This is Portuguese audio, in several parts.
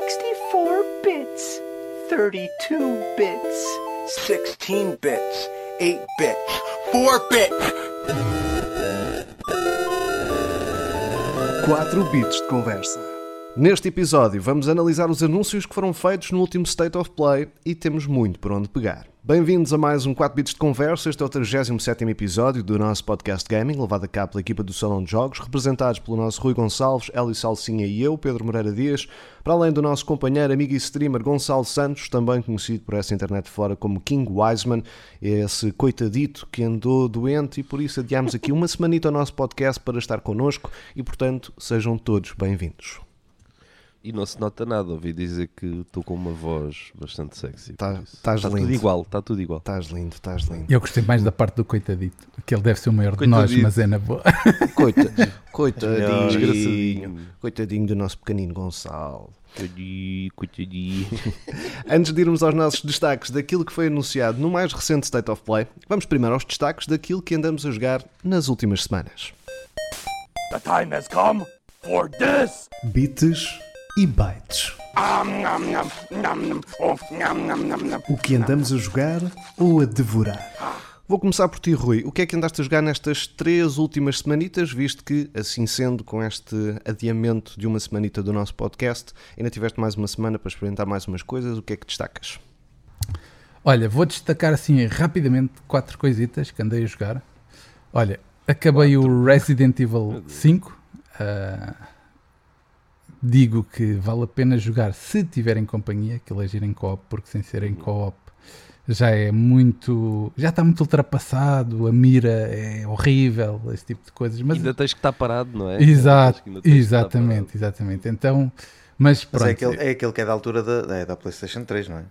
64 bits, 32 bits, 16 bits, 8 bits, 4 bits. 4 bits de conversa. Neste episódio vamos analisar os anúncios que foram feitos no último State of Play e temos muito por onde pegar. Bem-vindos a mais um 4 bits de conversa. Este é o 37 episódio do nosso podcast gaming, levado a cabo pela equipa do Salão de Jogos, representados pelo nosso Rui Gonçalves, Hélio Salsinha e eu, Pedro Moreira Dias, para além do nosso companheiro, amigo e streamer Gonçalo Santos, também conhecido por essa internet fora como King Wiseman, esse coitadito que andou doente e por isso adiámos aqui uma semanita ao nosso podcast para estar connosco e, portanto, sejam todos bem-vindos. E não se nota nada, ouvi dizer que estou com uma voz bastante sexy. Tá- Estás Está lindo. tudo igual, está tudo igual. Estás lindo, estás lindo. Eu gostei mais da parte do coitadito, que ele deve ser o maior de nós, Coitadito. mas é na boa. Coita, coitadinho, Desgraçadinho. coitadinho do nosso pequenino Gonçalo. Coitadinho, coitadinho. Antes de irmos aos nossos destaques daquilo que foi anunciado no mais recente State of Play, vamos primeiro aos destaques daquilo que andamos a jogar nas últimas semanas. The time has come for this. Bits e bytes. O que andamos a jogar ou a devorar? Vou começar por ti, Rui. O que é que andaste a jogar nestas três últimas semanitas, visto que, assim sendo, com este adiamento de uma semanita do nosso podcast, ainda tiveste mais uma semana para experimentar mais umas coisas, o que é que destacas? Olha, vou destacar assim rapidamente quatro coisitas que andei a jogar. Olha, acabei o Resident Evil 5. ah, digo que vale a pena jogar se tiverem companhia, que ele é giro em co-op, porque sem ser em co-op já é muito. já está muito ultrapassado, a mira é horrível, esse tipo de coisas. Mas ainda tens que estar parado, não é? Exato, exatamente, exatamente. Então, mas pronto. Mas é aquele, é aquele que é da altura da, é da PlayStation 3, não é?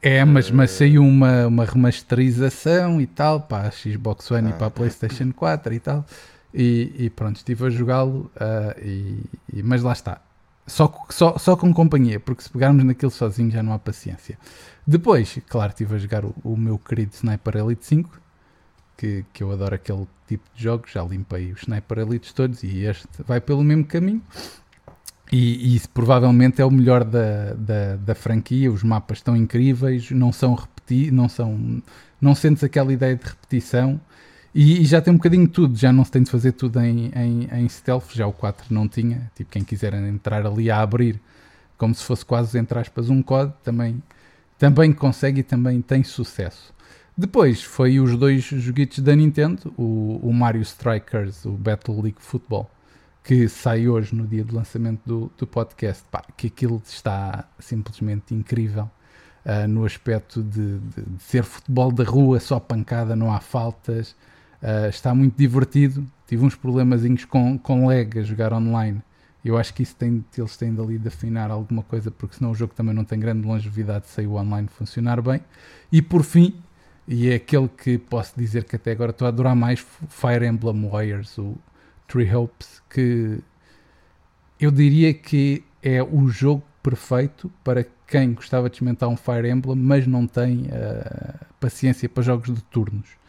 É, mas, mas saiu uma, uma remasterização e tal para a Xbox One e Ah. para a PlayStation 4 e tal. E, e pronto, estive a jogá-lo, ah, e, e- mas lá está. Só, só, só com companhia, porque se pegarmos naquilo sozinho já não há paciência. Depois, claro, estive a jogar o, o meu querido Sniper Elite 5, que, que eu adoro aquele tipo de jogos. Já limpei os Sniper Elites todos e este vai pelo mesmo caminho. E, e isso provavelmente é o melhor da, da, da franquia. Os mapas estão incríveis, não são repeti não são, não sentes aquela ideia de repetição. E, e já tem um bocadinho de tudo, já não se tem de fazer tudo em, em, em stealth, já o 4 não tinha. Tipo, quem quiser entrar ali a abrir, como se fosse quase, entre aspas, um código, também, também consegue e também tem sucesso. Depois foi os dois joguitos da Nintendo, o, o Mario Strikers, o Battle League Football, que sai hoje no dia do lançamento do, do podcast, pá, que aquilo está simplesmente incrível ah, no aspecto de, de- de ser futebol da rua, só pancada, não há faltas, ah, está muito divertido. Tive uns problemazinhos com, com lag a jogar online. Eu acho que isso tem, eles têm dali de afinar alguma coisa, porque senão o jogo também não tem grande longevidade se o online funcionar bem. E por fim, e é aquele que posso dizer que até agora estou a adorar mais, Fire Emblem Warriors, o Three Hopes, que eu diria que é o jogo perfeito para quem gostava de experimentar um Fire Emblem, mas não tem ah, paciência para jogos de turnos.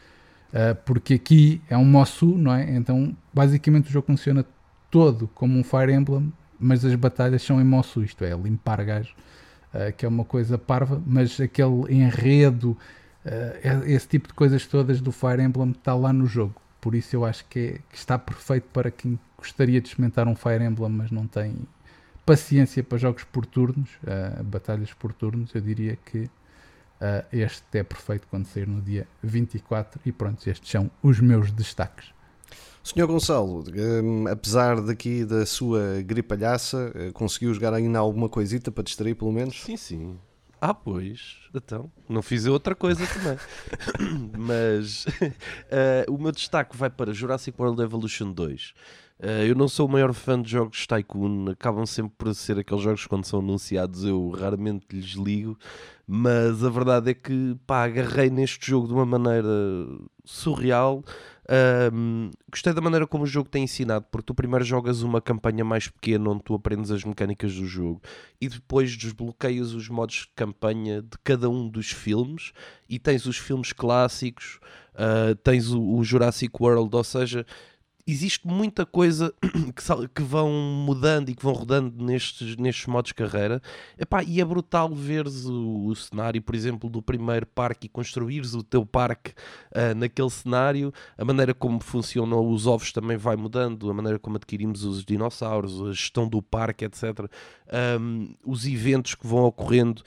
Ah, porque aqui é um Mosu, não é? Então, basicamente, o jogo funciona todo como um Fire Emblem, mas as batalhas são em Mosu, isto é, limpar gajos, ah, que é uma coisa parva, mas aquele enredo, ah, esse tipo de coisas todas do Fire Emblem está lá no jogo. Por isso eu acho que, é- que está perfeito para quem gostaria de experimentar um Fire Emblem, mas não tem paciência para jogos por turnos, batalhas por turnos. Eu diria que ah, este é perfeito quando sair no dia 24. E pronto, estes são os meus destaques. Senhor Gonçalo, hum, apesar daqui da sua gripalhaça, eh, conseguiu jogar ainda alguma coisita para distrair pelo menos? Sim, sim. Ah, pois. Então, não fiz outra coisa também. Mas eh, o meu destaque vai para Jurassic World Evolution 2. Eh, eu não sou o maior fã de jogos Tycoon, acabam sempre por ser aqueles jogos quando são anunciados eu raramente lhes ligo, mas a verdade é que pá, agarrei neste jogo de uma maneira surreal. Gostei da maneira como o jogo tem ensinado, porque tu primeiro jogas uma campanha mais pequena onde tu aprendes as mecânicas do jogo e depois desbloqueias os modos de campanha de cada um dos filmes e tens os filmes clássicos, ah, tens o, o Jurassic World, ou seja, existe muita coisa que, que vão mudando e que vão rodando nestes, nestes modos de carreira. Epá, e é brutal veres o, o cenário, por exemplo, do primeiro parque e construires o teu parque ah, naquele cenário. A maneira como funcionam os ovos também vai mudando, a maneira como adquirimos os dinossauros, a gestão do parque, etc. Ahm, os eventos que vão ocorrendo.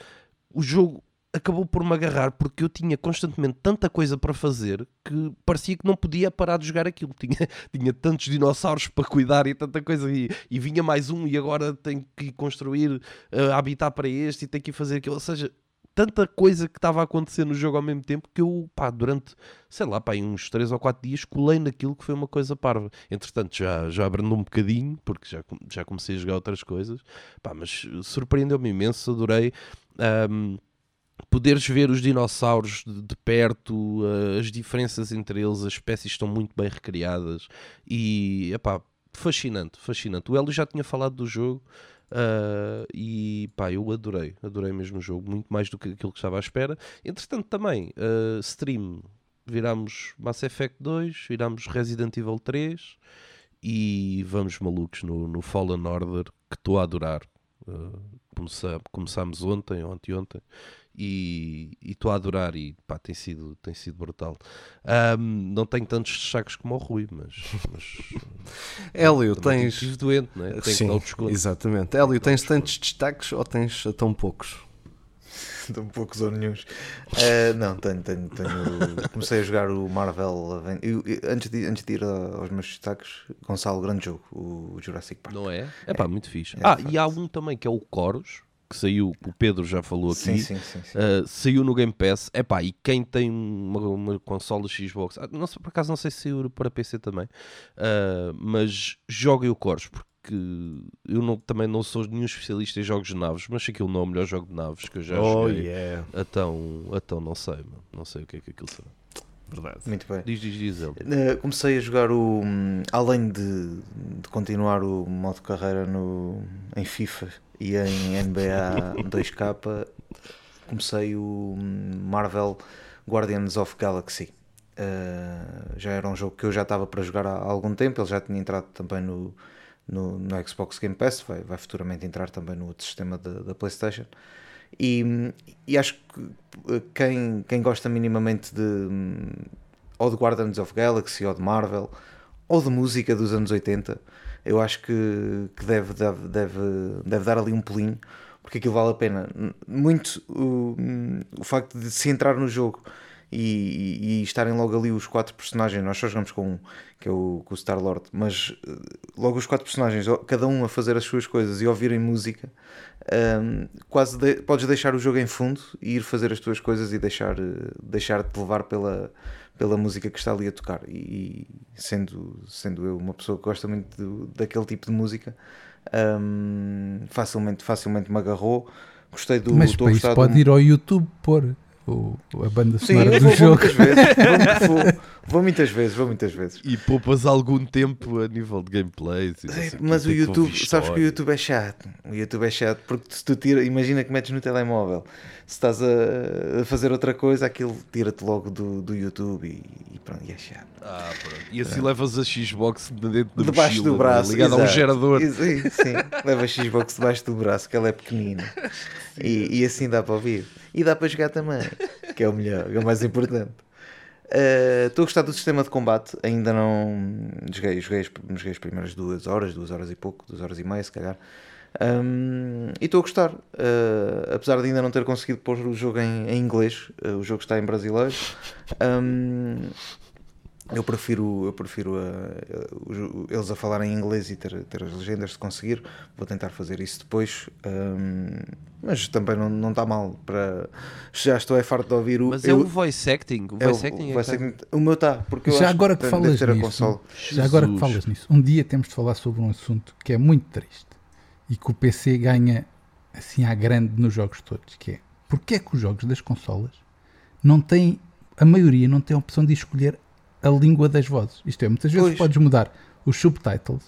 O jogo acabou por me agarrar porque eu tinha constantemente tanta coisa para fazer que parecia que não podia parar de jogar aquilo. Tinha, tinha tantos dinossauros para cuidar e tanta coisa. E, e vinha mais um e agora tenho que construir uh, para este e tenho que fazer aquilo. Ou seja, tanta coisa que estava a acontecer no jogo ao mesmo tempo que eu, pá, durante, sei lá, pá, uns 3 ou 4 dias colei naquilo que foi uma coisa parva. Entretanto, já, já abrandou um bocadinho, porque já, já comecei a jogar outras coisas, pá, mas surpreendeu-me imenso, adorei. ahm, poderes ver os dinossauros de, de perto, eh, as diferenças entre eles, as espécies estão muito bem recriadas e, epá, fascinante, fascinante. O Hélio já tinha falado do jogo ah, e, pá, eu adorei, adorei mesmo o jogo, muito mais do que aquilo que estava à espera. Entretanto, também, ah, stream, virámos Mass Effect 2, virámos Resident Evil 3 e vamos malucos no, no Fallen Order, que estou a adorar. Comece- começámos ontem, ontem, ontem, e estou a adorar e pá, tem sido, tem sido brutal. Ahm, não tenho tantos destaques como o Rui, mas, mas Hélio, tens. estive doente, né? tenho que Sim, exatamente. Hélio, tens tantos destaques ou tens tão poucos? Tão poucos ou nenhums. Eh, não, tenho, tenho, tenho- Comecei a jogar o Marvel Aven- eu- eu- antes, de, antes de ir aos meus destaques, Gonçalo, grande jogo, o Jurassic Park. Não é? É pá, muito fixe. é ah, e há um também que é o Coros, que saiu, o Pedro já falou aqui. Sim, sim, sim. sim. Uh, saiu no Game Pass. É pá, e quem tem uma, uma consola Xbox, ah, não sei, por acaso não sei se saiu para PC também, uh, mas joguem o Coros, porque eu não- também não sou nenhum especialista em jogos de naves, mas sei que aquilo não é o melhor jogo de naves que eu já oh, joguei. yeah. Então, então não sei, mano. não sei o que é que aquilo será. Verdade. Muito bem. Diz, diz, diz ele. Eh, Comecei a jogar o. hum, Além de, de continuar o modo carreira no, em FIFA e em NBA 2K, comecei o Marvel Guardians of Galaxy. Eh, já era um jogo que eu já estava para jogar há algum tempo, ele já tinha entrado também no, no, no Xbox Game Pass, vai, vai futuramente entrar também no outro sistema da, da PlayStation. E, e acho que eh, quem, quem gosta minimamente de hum, ou de Guardians of Galaxy ou de Marvel ou de música dos anos 80, eu acho que, que deve, deve, deve, deve dar ali um pulinho porque aquilo vale a pena. Muito o, o facto de se entrar no jogo e, e- e estarem logo ali os quatro personagens, nós só jogamos com um, que é o, o Star Lord, mas eh, logo os quatro personagens, cada um a fazer as suas coisas e ouvirem música, hum, quase de- podes deixar o jogo em fundo e ir fazer as tuas coisas e deixar, eh, deixar-te levar pela, pela música que está ali a tocar. E sendo, sendo eu uma pessoa que gosta muito do- daquele tipo de música, hum, facilmente, facilmente me agarrou. Gostei do. Mas estou para isso pode do- ir ao YouTube pôr o, a banda Sim, sonora eu do vou, vou jogo. muitas vezes. Vou, vou- vou muitas vezes, vou muitas vezes. E poupas algum tempo a nível de gameplays. e quê, Mas o YouTube, sabes que o. YouTube é chato. O YouTube é chato porque se tu tira, imagina que metes no telemóvel, se estás a, a fazer outra coisa, aquilo tira-te logo do, do YouTube e, e pronto, e é chato. Ah, pronto. E assim levas a Xbox de dentro da debaixo mochila, do braço, né? ligado a um exato. gerador. Sim, sim. leva a Xbox debaixo do braço, que ela é pequenina. E, e assim dá para ouvir. E dá para jogar também, que é o melhor, é o mais importante. Uh, Estou a gostar do sistema de combate, ainda não joguei, joguei, joguei as primeiras duas horas, duas horas e pouco, duas horas e meia se calhar. Um, e estou a gostar, Uh, apesar de ainda não ter conseguido pôr o jogo em, em inglês, uh, o jogo está em brasileiro. Um, eu prefiro, eu prefiro uh, uh, eles a falarem em inglês e ter, ter as legendas se conseguir. Vou tentar fazer isso depois. Um, mas também não, não está mal para. Já estou é farto de ouvir o. Mas é eu- o voice acting. O é o- voice acting é voice que tá- acting- o meu está, porque eu Já acho agora que deve falas a nisso, console. já agora que falas nisso, um dia temos de falar sobre um assunto que é muito triste e que o PC ganha assim à grande nos jogos todos, que é porque é que os jogos das consolas não têm, a maioria não tem a opção de escolher a língua das vozes. Isto é, muitas vezes Pois. podes mudar os subtitles,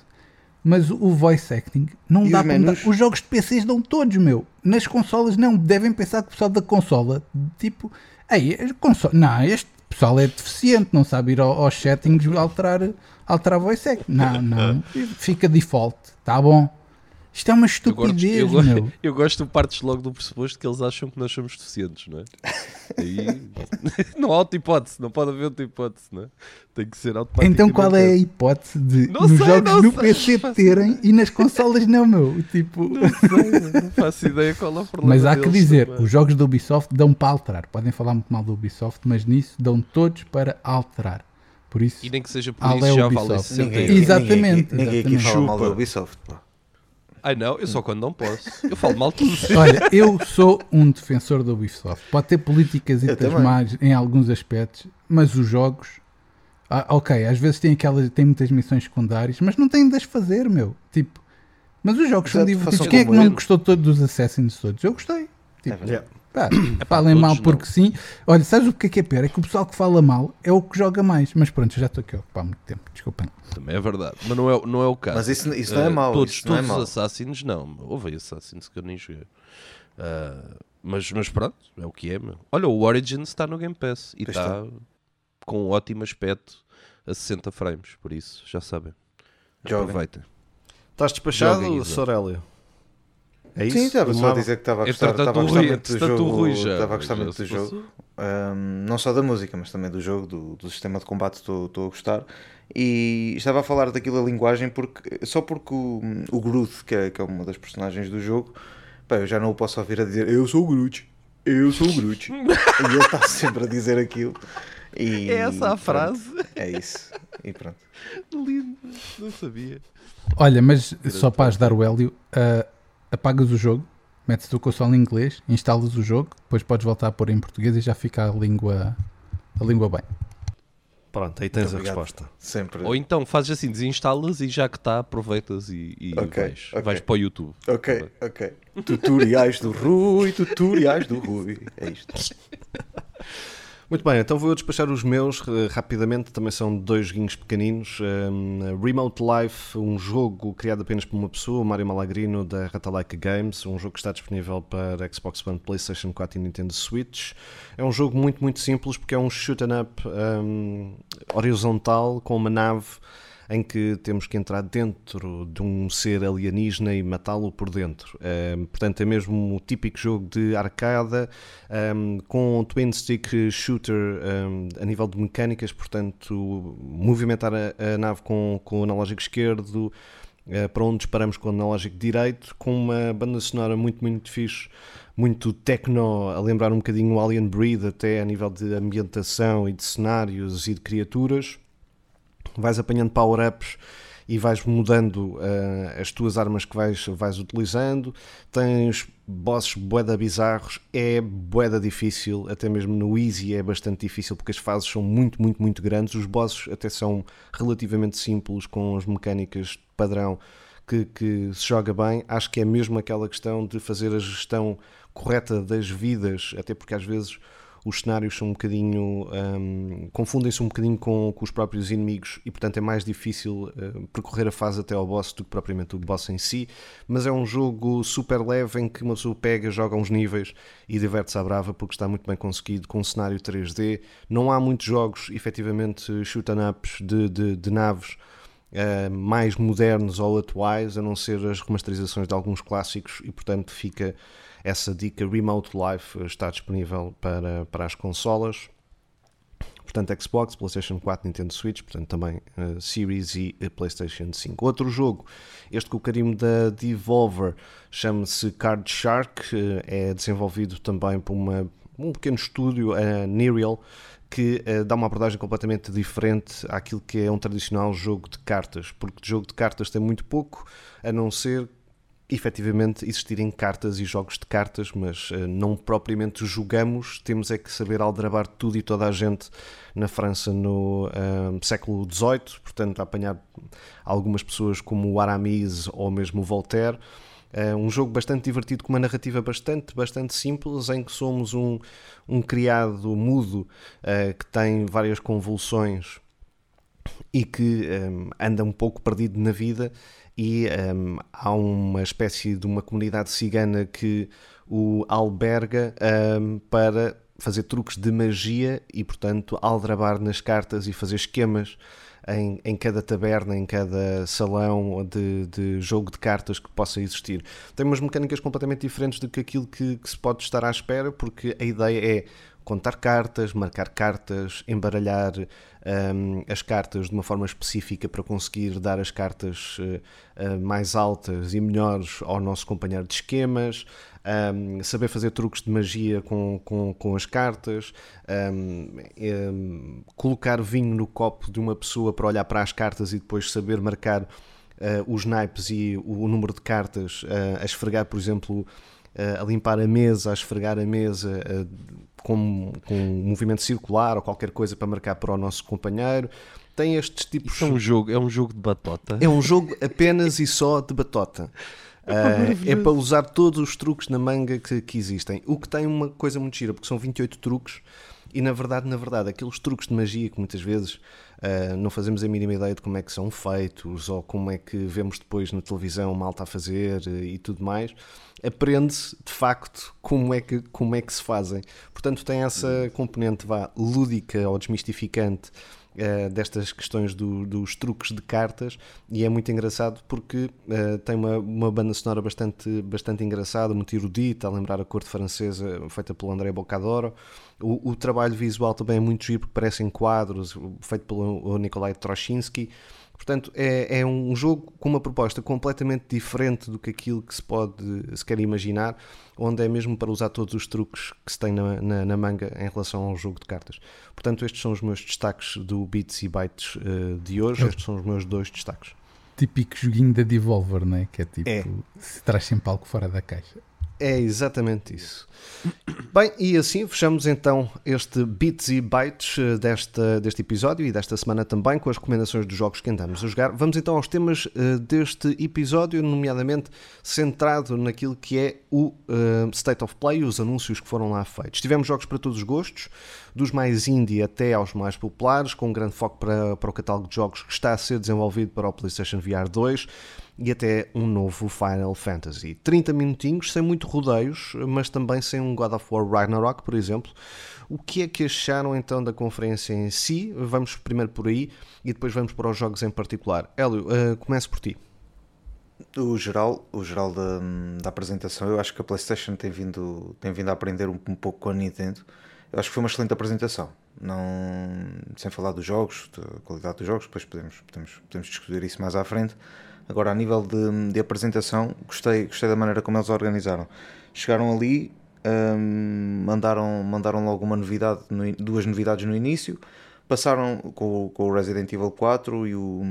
mas o voice acting não E dá os para mudar. Os jogos de PCs dão todos, meu. Nas consolas não, devem pensar que o pessoal da consola, tipo, ei, a consola, não, este, pessoal é deficiente, não sabe ir ao- aos settings alterar, alterar voice act. Não, não. Fica default. Tá bom. Isto é uma Eu gosto, estupidez, eu, meu. eu gosto de partes logo do pressuposto que eles acham que nós somos deficientes, não é? Aí não há outra hipótese, não pode haver outra hipótese, não é? Tem que ser automaticamente. Então qual é a hipótese de Não nos sei, jogos não no sei. PC terem e nas consolas não, meu? Tipo... Não sei, não faço ideia qual é o problema. Mas há que dizer, também. os jogos da Ubisoft dão para alterar. Podem falar muito mal da Ubisoft, mas nisso dão todos para alterar. Por isso, E nem que seja por isso é já Ubisoft. vale 60 Ninguém, euros. Exatamente, Ninguém, aqui- ninguém aqui exatamente. fala mal da. Ubisoft. pá. Ai não, eu só quando não posso. Eu falo mal tudo. olha, eu sou um defensor da Ubisoft. Pode ter políticas e más em alguns aspectos, mas os jogos, ah, ok, às vezes tem aquelas, tem muitas missões secundárias, mas não tem de as fazer, meu. Tipo, mas os jogos são Exato, divertidos. façam Quem é que não gostou todo dos Assassins todos? Eu gostei. Tipo, É Pá, falem todos mal não. porque sim. Olha, sabes o que é que é pior? É que o pessoal que fala mal é o que joga mais. Mas pronto, eu já estou aqui a ocupar muito tempo. Desculpem. Também é verdade. Mas não é, não é o caso. Mas isso, isso não é Uh, mau. Todos, isso não é todos os Assassins, não. Houve Assassins que eu nem joguei. Uh, mas, mas pronto, é o que é. Meu. Olha, o Origins está no Game Pass e está com um ótimo aspecto a 60 frames. Por isso, já sabem. Aproveitem. Estás despachado. Sorélio? É isso? Sim, estava só a dizer que estava a gostar, estava a gostar Rui, muito do jogo. Rui já, Estava a gostar muito do jogo. não só da música, mas também do jogo, do, do sistema de combate, estou estou a gostar. E estava a falar daquilo a linguagem porque, só porque o, o Groot, que é, que é uma das personagens do jogo, pá, eu já não o posso ouvir a dizer eu sou o Groot, eu sou o Groot. e ele está sempre a dizer aquilo. E, É essa a pronto, frase? É isso. E pronto. Lindo, não sabia. Olha, mas só para ajudar o Hélio, ah, apagas o jogo, metes o console em inglês, instalas o jogo, depois podes voltar a pôr em português e já fica a língua, a língua bem. Pronto, aí tens Muito a obrigado. resposta. Sempre. Ou então fazes assim, desinstalas e já que está, aproveitas e, e Ok, vais, ok. vais para o YouTube. Ok, ok. Tutoriais do Rui, tutoriais do Rui. É isto. Muito bem, então vou despachar os meus eh, rapidamente. Também são dois joguinhos pequeninos. Um, Remote Life, um jogo criado apenas por uma pessoa, Mário Malagrino da Ratalaika Games. Um jogo que está disponível para Xbox One, PlayStation 4 e Nintendo Switch. É um jogo muito, muito simples porque é um shoot 'em up um, horizontal com uma nave em que temos que entrar dentro de um ser alienígena e matá-lo por dentro. Um, portanto, é mesmo o típico jogo de arcada um, com twin stick shooter um, a nível de mecânicas, portanto, movimentar a, a nave com, com o analógico esquerdo. eh, para onde disparamos com o analógico direito, com uma banda sonora muito, muito fixe, muito techno, a lembrar um bocadinho o Alien Breed, até a nível de ambientação e de cenários e de criaturas vais apanhando power-ups e vais mudando uh, as tuas armas que vais, vais utilizando. Tens bosses boeda bizarros, é boeda difícil, até mesmo no Easy é bastante difícil porque as fases são muito, muito, muito grandes. Os bosses até são relativamente simples, com as mecânicas padrão que, que se joga bem. Acho que é mesmo aquela questão de fazer a gestão correta das vidas, até porque às vezes os cenários são um bocadinho um, confundem-se um bocadinho com, com, os próprios inimigos e portanto é mais difícil uh, percorrer a fase até ao boss do que propriamente o boss em si. Mas é um jogo super leve em que uma pessoa pega, joga uns níveis e diverte-se à brava porque está muito bem conseguido com um cenário 3D não há muitos jogos efetivamente shoot ups de, de, de naves Uh, mais modernos ou atuais, a não ser as remasterizações de alguns clássicos, e portanto fica essa dica. Remote Life está disponível para, para as consolas, portanto, Xbox, PlayStation 4, Nintendo Switch, portanto, também uh, Series e uh, PlayStation 5. Outro jogo, este com o carimbo da Devolver, chama-se Card Shark, é desenvolvido também por uma, um pequeno estúdio, a Nereal que uh, dá uma abordagem completamente diferente àquilo que é um tradicional jogo de cartas, porque de jogo de cartas tem muito pouco, a não ser efetivamente existirem cartas e jogos de cartas, mas uh, não propriamente jogamos, temos é que saber aldrabar tudo e toda a gente na França no uh, século XVIII, portanto apanhar algumas pessoas como o Aramis ou mesmo o Voltaire, Uh, um jogo bastante divertido, com uma narrativa bastante, bastante simples, em que somos um, um criado mudo uh, que tem várias convulsões e que um, anda um pouco perdido na vida e um, há uma espécie de uma comunidade cigana que o alberga um, para fazer truques de magia e, portanto, aldrabar nas cartas e fazer esquemas em, em cada taberna, em cada salão de, de, jogo de cartas que possa existir. Tem umas mecânicas completamente diferentes do que aquilo que, que se pode estar à espera, porque a ideia é contar cartas, marcar cartas, embaralhar um, as cartas de uma forma específica para conseguir dar as cartas uh, mais altas e melhores ao nosso companheiro de esquemas, um, saber fazer truques de magia com, com, com as cartas, um, colocar vinho no copo de uma pessoa para olhar para as cartas e depois saber marcar uh, os naipes e o número de cartas, a esfregar, por exemplo, a limpar a mesa, a esfregar a mesa com, com um movimento circular ou qualquer coisa para marcar para o nosso companheiro. Tem estes tipos. Isso é um jogo, é um jogo de batota. É um jogo apenas e só de batota. Uh, é para usar todos os truques na manga que, que, existem. O que tem uma coisa muito gira, porque são 28 truques e na verdade, na verdade, aqueles truques de magia que muitas vezes uh, não fazemos a mínima ideia de como é que são feitos ou como é que vemos depois na televisão malta a fazer uh, e tudo mais, aprende-se de facto como é, que, como é que se fazem. Portanto, tem essa componente vá, lúdica ou desmistificante uh, destas questões do, dos truques de cartas e é muito engraçado porque uh, tem uma, uma banda sonora bastante, bastante engraçada, muito erudita, a lembrar a corte francesa feita pelo André Bocadoro. O, o trabalho visual também é muito giro porque parecem quadros, feito pelo Nikolai Troshinsky. Portanto, é, é, um jogo com uma proposta completamente diferente do que aquilo que se pode se quer imaginar, onde é mesmo para usar todos os truques que se tem na, na, na manga em relação ao jogo de cartas. Portanto, estes são os meus destaques do Bits e Bytes uh, de hoje. Estes são os meus dois destaques. Típico joguinho da Devolver, não é? Que é tipo, é. se traz sempre algo fora da caixa. É exatamente isso. Bem, e assim fechamos então este Bits e Bytes eh, desta, deste episódio e desta semana também com as recomendações dos jogos que andamos a jogar. Vamos então aos temas uh, deste episódio, nomeadamente centrado naquilo que é o uh, State of Play, os anúncios que foram lá feitos. Tivemos jogos para todos os gostos, dos mais indie até aos mais populares, com um grande foco para, para o catálogo de jogos que está a ser desenvolvido para o PlayStation VR 2 e até um novo Final Fantasy. 30 minutinhos, sem muito rodeios, mas também sem um God of War Ragnarok, por exemplo. O que é que acharam então da conferência em si? Vamos primeiro por aí e depois vamos para os jogos em particular. Hélio, uh, começo por ti. O geral, o geral da, da apresentação, eu acho que a PlayStation tem vindo, tem vindo a aprender um, um pouco com a Nintendo. Eu acho que foi uma excelente apresentação. Não, sem falar dos jogos, da qualidade dos jogos, depois podemos, podemos, podemos discutir isso mais à frente Agora, a nível de, de apresentação, gostei, gostei da maneira como eles organizaram. Chegaram ali, hum, mandaram, mandaram logo uma novidade, no, duas novidades no início, passaram com, com o Resident Evil 4 e o,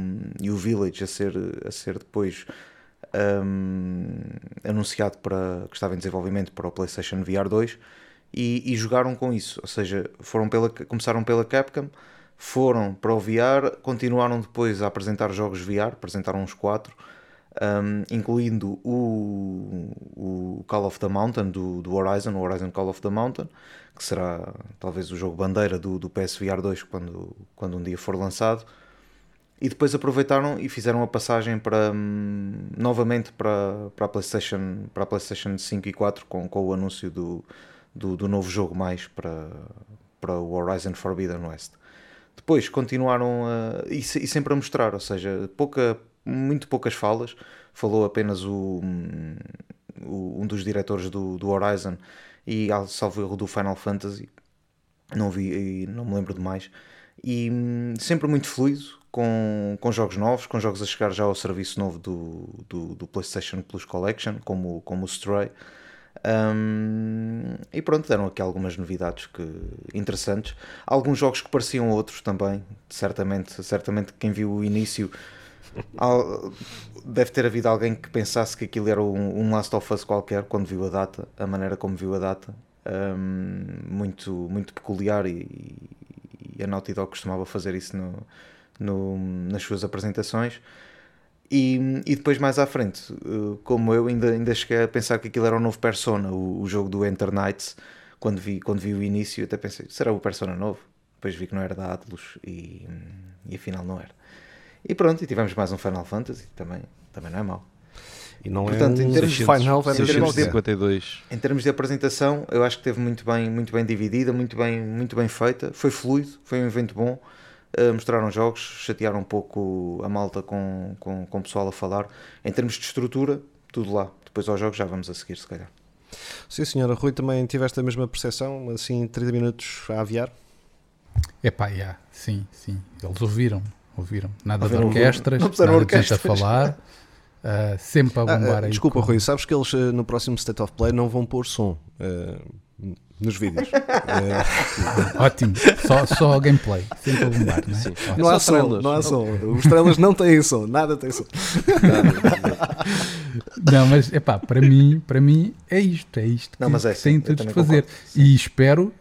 e o Village a ser, a ser depois hum, anunciado para, que estava em desenvolvimento para o PlayStation VR 2 e, e jogaram com isso, ou seja, foram pela, começaram pela Capcom foram para o VR, continuaram depois a apresentar jogos VR, apresentaram uns quatro, um, incluindo o, o, Call of the Mountain do, do, Horizon, o Horizon Call of the Mountain, que será talvez o jogo bandeira do, do PSVR 2 quando, quando um dia for lançado. E depois aproveitaram e fizeram a passagem para um, novamente para, para, a PlayStation, para a PlayStation 5 e 4 com, com o anúncio do, do, do novo jogo mais para, para o Horizon Forbidden West. Depois continuaram a, e, e, sempre a mostrar, ou seja, pouca, muito poucas falas. Falou apenas o, o um dos diretores do, do Horizon e salvo erro do Final Fantasy. Não vi não me lembro de mais. E hum, sempre muito fluido, com, com jogos novos, com jogos a chegar já ao serviço novo do, do, do PlayStation Plus Collection, como, como o Stray. Um, e pronto, deram aqui algumas novidades que, interessantes. Alguns jogos que pareciam outros também, certamente, certamente quem viu o início deve ter havido alguém que pensasse que aquilo era um, um, Last of Us qualquer quando viu a data, a maneira como viu a data, um, muito, muito peculiar e, e, a Naughty Dog costumava fazer isso no, no, nas suas apresentações. E, e depois mais à frente, eh, como eu ainda, ainda cheguei a pensar que aquilo era o novo Persona, o, o jogo do Enter Knights, quando vi, quando vi o início, até pensei, será o Persona novo? Depois vi que não era da Atlus e, e afinal não era. E pronto, e tivemos mais um Final Fantasy, também, também não é mau. E não Portanto, é um em termos- Final em Fantasy termos de- qualquer. 52. Em termos de apresentação, eu acho que teve muito bem, muito bem dividida, muito bem, muito bem feita. Foi fluido, foi um evento bom. Uh, mostraram jogos, chatearam um pouco a malta com, com, com o pessoal a falar. Em termos de estrutura, tudo lá. Depois aos jogos já vamos a seguir, se calhar. Sim, senhora. Rui, também tiveste a mesma percepção, assim, 30 minutos a aviar? Epá, yeah, sim, sim. Eles ouviram, ouviram. Nada Ouviram- de orquestras, não nada de gente a orquestras. falar. ah, sempre a Ah, bombar ah, aí. desculpa, com- Rui, sabes que eles eh, no próximo State of Play não vão pôr som eh, nos vídeos. Eh, Ótimo, só, só gameplay, sempre a bombar, não é? Sim. Não há som, não há som. Os estrelas não têm som, nada tem som. Não, mas epá, para mim, para mim é isto, é isto que, Não, mas é que tem sim, tudo de fazer. concordo. E espero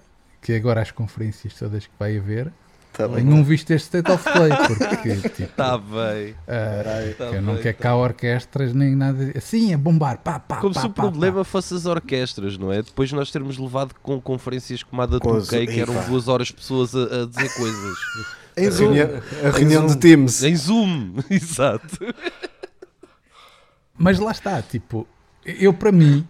que agora as conferências todas que vai haver Tá bem. tenham visto este State of Play, porque tipo, Está bem. ah, Tá eu não bem, quero tá cá orquestras nem nada. Assim, é bombar, pá, pá, Como pá, se o problema fosse as orquestras, não é? Depois nós termos levado com conferências como a da Toquei, que eram duas horas pessoas a, a dizer coisas. A Zoom. reunião, a reunião Zoom. de Teams. em Zoom, exato. Mas lá está, tipo, eu para mim,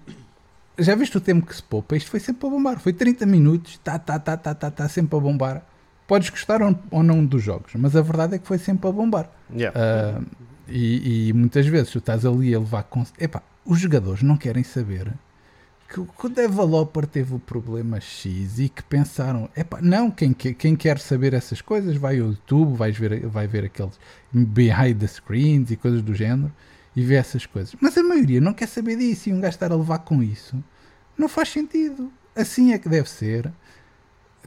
já viste o tempo que se poupa? Isto foi sempre a bombar. Foi 30 minutos, tá, tá, tá, tá, tá, tá sempre a bombar. Podes gostar ou- não dos jogos, mas a verdade é que foi sempre a bombar. Yeah. Ah, e, e muitas vezes tu estás ali a levar com. Epá, os jogadores não querem saber que, o- que o developer teve o problema X e que pensaram, epá, não, quem, que- quem quer saber essas coisas vai ao YouTube, vais ver, vai ver aqueles behind the screens e coisas do género e vê essas coisas. Mas a maioria não quer saber disso e um gajo estar a levar com isso não faz sentido. Assim é que deve ser.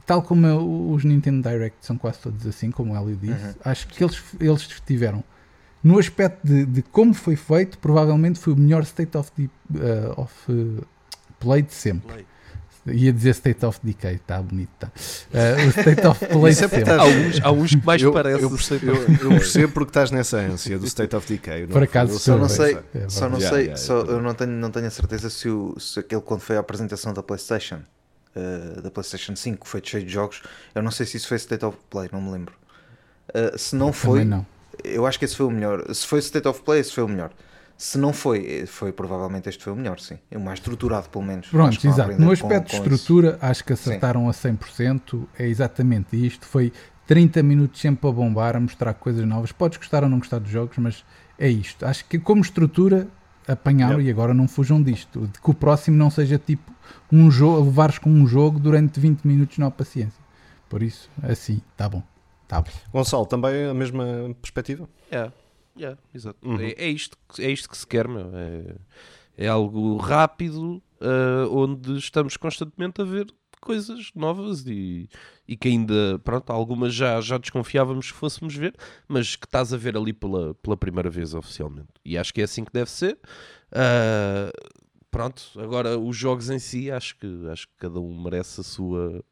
Tal como o- os Nintendo Direct são quase todos assim, como o Hélio disse, acho que eles, eles tiveram no aspecto de, de como foi feito, provavelmente foi o melhor State of, the, uh, of uh, Play de sempre. Ia dizer State of Decay, está bonito, tá. Uh, o State of Play é sempre. Há uns, há uns que mais eu, parece. eu percebo, eu- eu percebo porque estás nessa ânsia do State of Decay. Por acaso eu Só não sei, É só não verdade. sei, Yeah, só, yeah, eu não tenho, não tenho a certeza se, o, se aquele quando foi a apresentação da PlayStation, eh, da PlayStation 5, foi cheio de jogos, eu não sei se isso foi State of Play, não me lembro. Eh, se não foi, Também não. eu acho que esse foi o melhor. Se foi State of Play, esse foi o melhor. Se não foi, eh, foi provavelmente este foi o melhor, sim. É o mais estruturado, pelo menos. Pronto, exato. No com- aspecto de com isso. estrutura, acho que acertaram a 100%. É exatamente isto. Foi 30 minutos sempre a bombar, a mostrar coisas novas. Podes gostar ou não gostar dos jogos, mas é isto. Acho que como estrutura apanharam e agora não fujam disto. De que o próximo não seja tipo um jogo, levares com um jogo durante 20 minutos, não há paciência. Por isso, assim, tá bom. Tá bom. Gonçalo, também a mesma perspectiva? É, é, exato. Uhum. É, é isto, que- é isto que se quer, meu. É, é algo rápido, ah, onde estamos constantemente a ver coisas novas e, e que ainda, pronto, algumas já, já desconfiávamos que fôssemos ver, mas que estás a ver ali pela, pela primeira vez oficialmente. E acho que é assim que deve ser. Ah, pronto, agora os jogos em si, acho que, acho que cada um merece a sua,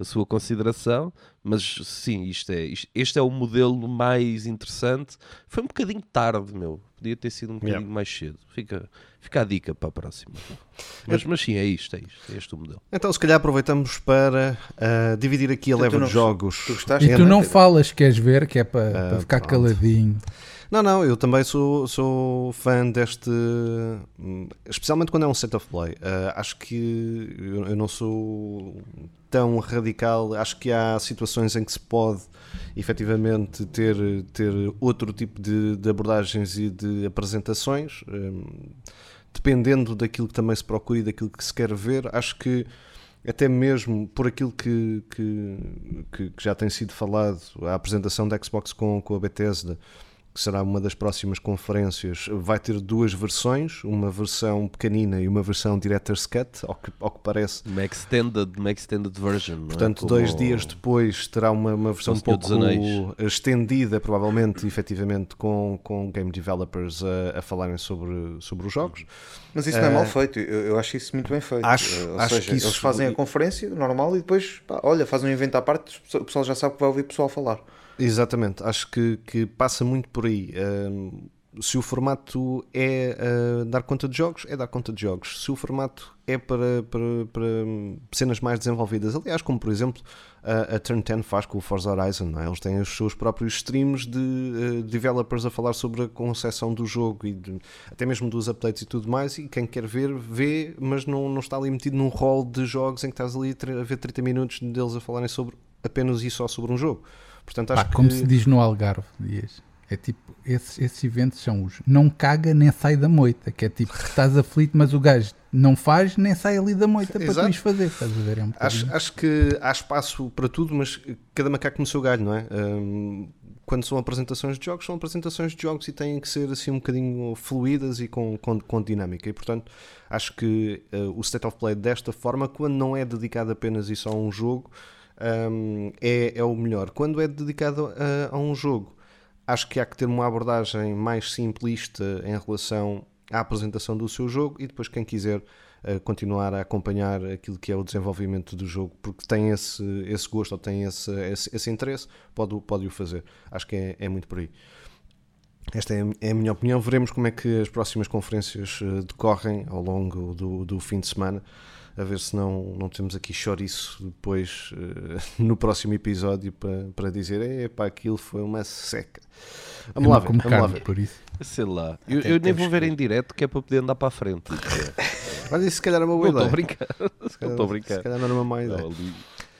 a sua consideração, mas sim, isto é, isto- este é o modelo mais interessante. Foi um bocadinho tarde, meu. Podia ter sido um bocadinho Yeah. mais cedo. Fica, fica a dica para a próxima. Mas, mas sim, é isto, é isto. É este o modelo. Então, se calhar aproveitamos para ah, dividir aqui a tu leva de jogos. tu? E tu não falas, queres ver, que é para, Ah, para ficar pronto. caladinho. Não, não, eu também sou, sou fã deste. Especialmente quando é um set of play. Ah, acho que eu, eu não sou tão radical. Acho que há situações em que se pode efetivamente ter, ter outro tipo de, de abordagens e de apresentações. hum, dependendo daquilo que também se procura e daquilo que se quer ver, acho que até mesmo por aquilo que, que- que já tem sido falado, a apresentação da Xbox com, com a Bethesda, que será uma das próximas conferências, vai ter duas versões, uma versão pequenina e uma versão Director's Cut, ao que, ao que parece. Uma extended, uma extended version. não é? Portanto, Como dois dias depois terá uma, uma versão um pouco estendida, provavelmente, efetivamente, com, com game developers a, a falarem sobre, sobre os jogos. Mas isso não é mal feito, eu, eu acho isso muito bem feito. Acho- Eh, Ou acho seja, que isso- eles fazem a conferência normal e depois, pá, olha, fazem um evento à parte, o pessoal já sabe que vai ouvir o pessoal falar. Exatamente, acho que, que passa muito por aí. Se o formato é uh, dar conta de jogos, é dar conta de jogos. Se o formato é para, para, para cenas mais desenvolvidas, aliás, como por exemplo a, a Turn 10 faz com o Forza Horizon, é? eles têm os seus próprios streams de uh, developers a falar sobre a concepção do jogo e de, até mesmo dos updates e tudo mais. E quem quer ver, vê, mas não, não está ali metido num rol de jogos em que estás ali a ver 30 minutos deles a falarem sobre apenas e só sobre um jogo. Portanto, acho Pá, como que... se diz no Algarve, Dias. É tipo, esses, esses eventos são os não caga nem sai da moita, que é tipo, estás aflito, mas o gajo não faz nem sai ali da moita para tu ires fazer. Estás a ver? É um acho, acho que há espaço para tudo, mas cada macaco no seu galho, não é? Um, quando são apresentações de jogos, são apresentações de jogos e têm que ser assim um bocadinho fluídas e com, com, com dinâmica. E portanto, acho que uh, o State of Play desta forma, quando não é dedicado apenas e só a um jogo, um, é, é o melhor. Quando é dedicado a, a um jogo acho que há que ter uma abordagem mais simplista em relação à apresentação do seu jogo e depois quem quiser uh, continuar a acompanhar aquilo que é o desenvolvimento do jogo porque tem esse, esse gosto ou tem esse, esse, esse interesse, pode, pode o fazer. Acho que é, é muito por aí. Esta é, é a minha opinião. Veremos como é que as próximas conferências uh, decorrem ao longo do, do fim de semana a ver se não, não temos aqui chouriço depois uh, no próximo episódio para, para dizer epá, aquilo foi uma seca. Vamos lá ver, vamos carne, lá ver. Por isso. Sei lá, eu, eu nem vou ver em direto que é para poder andar para a frente. Mas isso se calhar é uma boa não ideia. Estou a brincar. Estou a brincar. Se calhar não era uma má ideia. Não,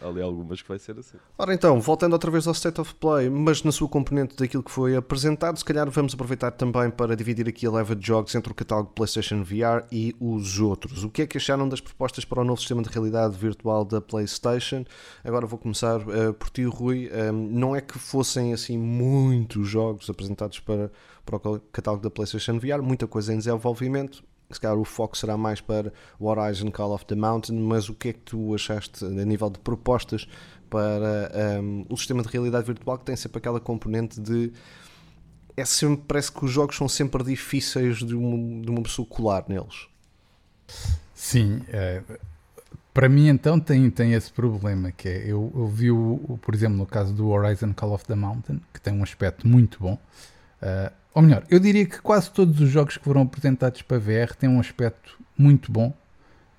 ali, algumas que vai ser assim. Ora então, voltando outra vez ao State of Play, mas na sua componente daquilo que foi apresentado, se calhar vamos aproveitar também para dividir aqui a leva de jogos entre o catálogo PlayStation VR e os outros. O que é que acharam das propostas para o novo sistema de realidade virtual da PlayStation? Agora vou começar uh, por ti, Rui. Um, não é que fossem assim muitos jogos apresentados para, para o catálogo da PlayStation VR, muita coisa em desenvolvimento, se calhar o foco será mais para o Horizon Call of the Mountain, mas o que é que tu achaste a nível de propostas para um, o sistema de realidade virtual que tem sempre aquela componente de é sempre, parece que os jogos são sempre difíceis de uma, de uma pessoa colar neles. Sim, é, para mim então tem, tem esse problema que é, eu, eu vi o, o, por exemplo no caso do Horizon Call of the Mountain que tem um aspecto muito bom uh, ou melhor, eu diria que quase todos os jogos que foram apresentados para VR têm um aspecto muito bom.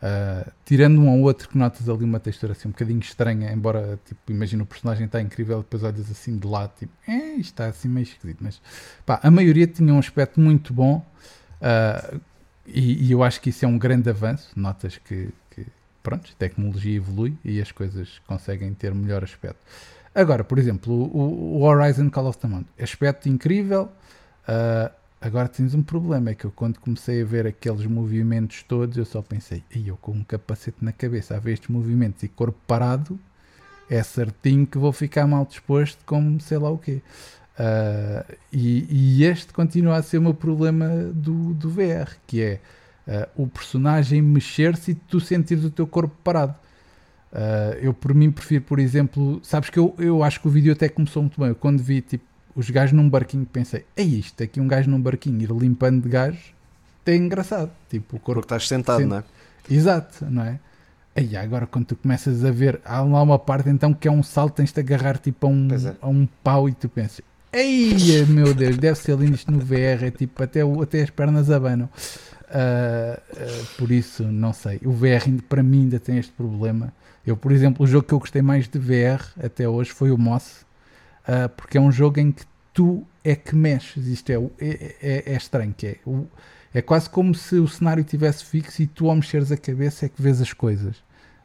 Uh, tirando um ou outro que notas ali uma textura assim um bocadinho estranha, embora tipo, imagina o personagem está incrível, depois olhas assim de lado, tipo, eh, está assim meio esquisito, mas pá, a maioria tinha um aspecto muito bom uh, e, e, eu acho que isso é um grande avanço. Notas que, que pronto, a tecnologia evolui e as coisas conseguem ter melhor aspecto. Agora, por exemplo, o, o Horizon Call of the Mountain, aspecto incrível, Uh, agora tens um problema, é que eu quando comecei a ver aqueles movimentos todos, eu só pensei, e eu com um capacete na cabeça a ver estes movimentos e corpo parado, é certinho que vou ficar mal disposto como sei lá o quê. Uh, e, e, este continua a ser o meu problema do, do VR, que é uh, o personagem mexer-se e tu sentires o teu corpo parado. Uh, eu por mim prefiro, por exemplo, sabes que eu, eu acho que o vídeo até começou muito bem. Eu, quando vi tipo os gajos num barquinho, pensei, é isto, aqui um gajo num barquinho ir limpando de gajos, é engraçado. Tipo, o corpo. Porque estás sentado, sent... não é? Exato, não é? Aí agora quando tu começas a ver, há lá uma parte então que é um salto, tens-te agarrar tipo a um, é. a um pau e tu pensas, ei meu Deus, deve ser lindo isto no VR, é tipo até, até as pernas abanam. Uh, uh, por isso, não sei. O VR para mim ainda tem este problema. Eu, por exemplo, o jogo que eu gostei mais de VR até hoje foi o Moss uh, porque é um jogo em que tu é que mexes. Isto é, é, é, é estranho, que é, é quase como se o cenário tivesse fixo e tu ao mexeres a cabeça é que vês as coisas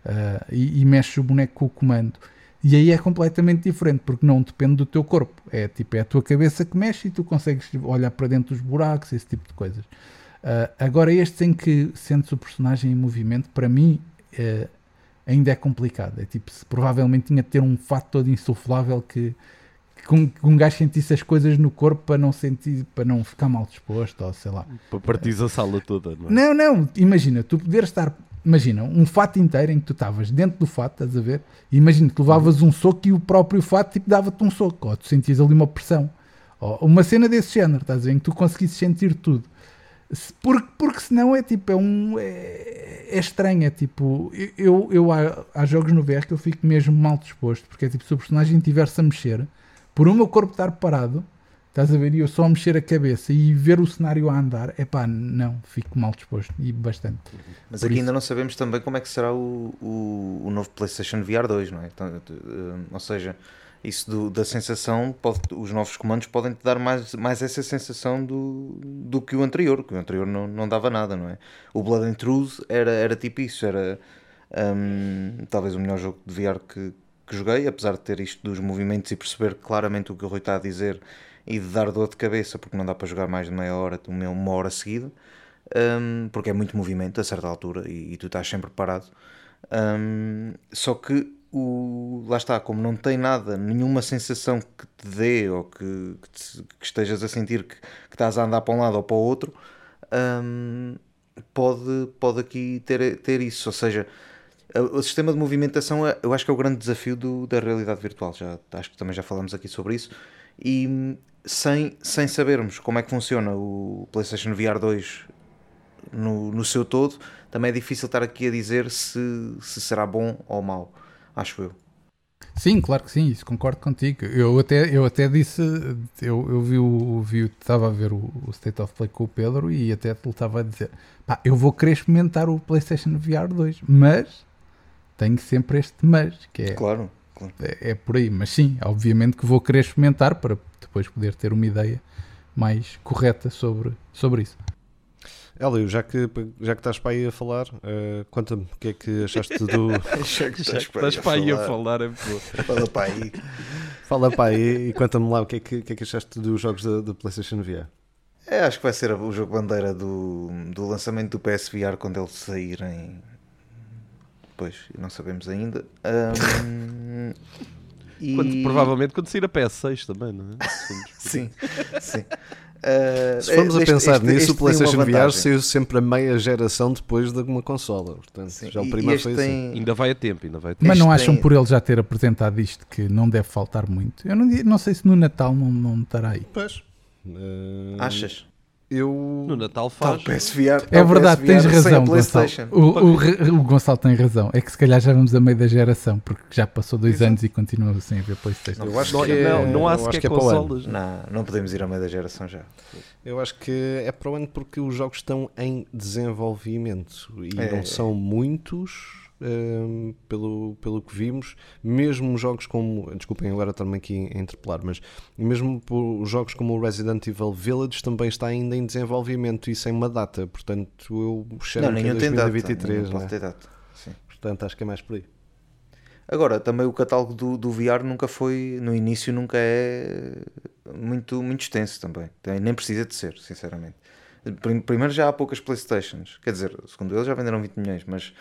uh, e, e mexes o boneco com o comando. E aí é completamente diferente, porque não depende do teu corpo. É tipo, é a tua cabeça que mexe e tu consegues olhar para dentro dos buracos, esse tipo de coisas. Uh, agora, estes em que sentes o personagem em movimento, para mim uh, ainda é complicado. É tipo, se provavelmente tinha de ter um fato todo insuflável que, que um, gajo sentisse as coisas no corpo para não sentir, para não ficar mal disposto, ou sei lá. Para partir a sala toda, não é? Não, não, imagina, tu poderes estar, imagina, um fato inteiro em que tu estavas dentro do fato, estás a ver? Imagina que levavas um soco e o próprio fato tipo, dava-te um soco, ou tu sentias ali uma pressão, ou uma cena desse género, estás a ver? Em que tu conseguisses sentir tudo. Porque, porque senão é tipo, é um. É, é estranho, é tipo. Eu, eu há, há jogos no VR que eu fico mesmo mal disposto, porque é tipo, se o personagem estiver-se a mexer por o meu corpo estar parado, Estás a ver? E eu só mexer a cabeça e ver o cenário a andar, é pá, não, fico mal disposto e bastante. Mas Por aqui isso- ainda não sabemos também como é que será o, o, o novo PlayStation VR 2, não é? Então, eh, ou seja, isso do- da sensação, pode- os novos comandos podem te dar mais, mais essa sensação do, do que o anterior, que o anterior não, não dava nada, não é? O Blood and Truth era, era tipo isso, era hum, talvez o melhor jogo de VR que, que joguei, apesar de ter isto dos movimentos e perceber claramente o que o Rui está a dizer e de dar dor de cabeça, porque não dá para jogar mais de meia hora, uma uma hora seguida um, porque é muito movimento a certa altura e, e tu estás sempre parado. Um, só que o, lá está, como não tem nada, nenhuma sensação que te dê ou que, que, te- que estejas a sentir que, que estás a andar para um lado ou para o outro, um, pode, pode aqui ter, ter isso. Ou seja, o sistema de movimentação é- eu acho que é o grande desafio do- da realidade virtual. Já, acho que também já falamos aqui sobre isso. E hum, sem, sem sabermos como é que funciona o PlayStation VR 2 no, no seu todo, também é difícil estar aqui a dizer se, se será bom ou mau, acho eu. Sim, claro que sim, isso concordo contigo. Eu até, eu até disse, eu, eu vi o, vi, estava a ver o, o State of Play com o Pedro e até ele estava a dizer, pá, eu vou querer experimentar o PlayStation VR 2, mas tenho sempre este mas, que é, Claro, claro. é, é por aí. Mas sim, obviamente que vou querer experimentar para depois poder ter uma ideia mais correta sobre, sobre isso. Hélio, já que, já que estás para aí a falar, eh, conta-me o que é que achaste do. Já que estás para aí a falar, é boa. Fala para aí. Fala para aí e conta-me lá o que é que, o que, é que achaste dos jogos da, da PlayStation VR. É, acho que vai ser o jogo bandeira do, do lançamento do PSVR quando ele sair em. Pois, não sabemos ainda. Ahm, e- Quando- provavelmente quando sair a PS6 também, não é? Sim, sim. Ah, Se formos a este- pensar este- nisso, este o PlayStation VR saiu sempre a meia geração depois de uma consola. Portanto, Sim, já o primeiro foi assim. tem- Ainda vai a tempo, ainda vai a tempo. Mas não acham tem- por ele já ter apresentado isto que não deve faltar muito? Eu não, não sei se no Natal não, não estará aí. Pois. Eh, Achas? Eu. No Natal Tá, faz. o PSVR, É tá, verdade, PSVR tens a razão, Gonçalo. PlayStation. O, o, o Gonçalo tem razão. É que se calhar já vamos a meio da geração, porque já passou dois anos e continua sem haver PlayStation. Eu acho Não, que é, não, não há sequer que é para o ano. consolas. Não, não podemos ir ao meio da geração já. Eu acho que é para o ano porque os jogos estão em desenvolvimento e É. não são muitos. Hum, pelo, pelo que vimos, mesmo jogos como, desculpem agora estar-me aqui a interpelar, mas mesmo por jogos como o Resident Evil Village também está ainda em desenvolvimento e sem uma data, portanto eu cheiro não, que é nenhum tem data. 2023, nenhum né? data. Sim. portanto acho que é mais por aí. Agora, também o catálogo do, do VR nunca foi, no início nunca é muito, muito extenso também. Nem precisa de ser, sinceramente. Prim- Primeiro já há poucas Playstations, quer dizer, segundo eles já venderam 20 milhões, mas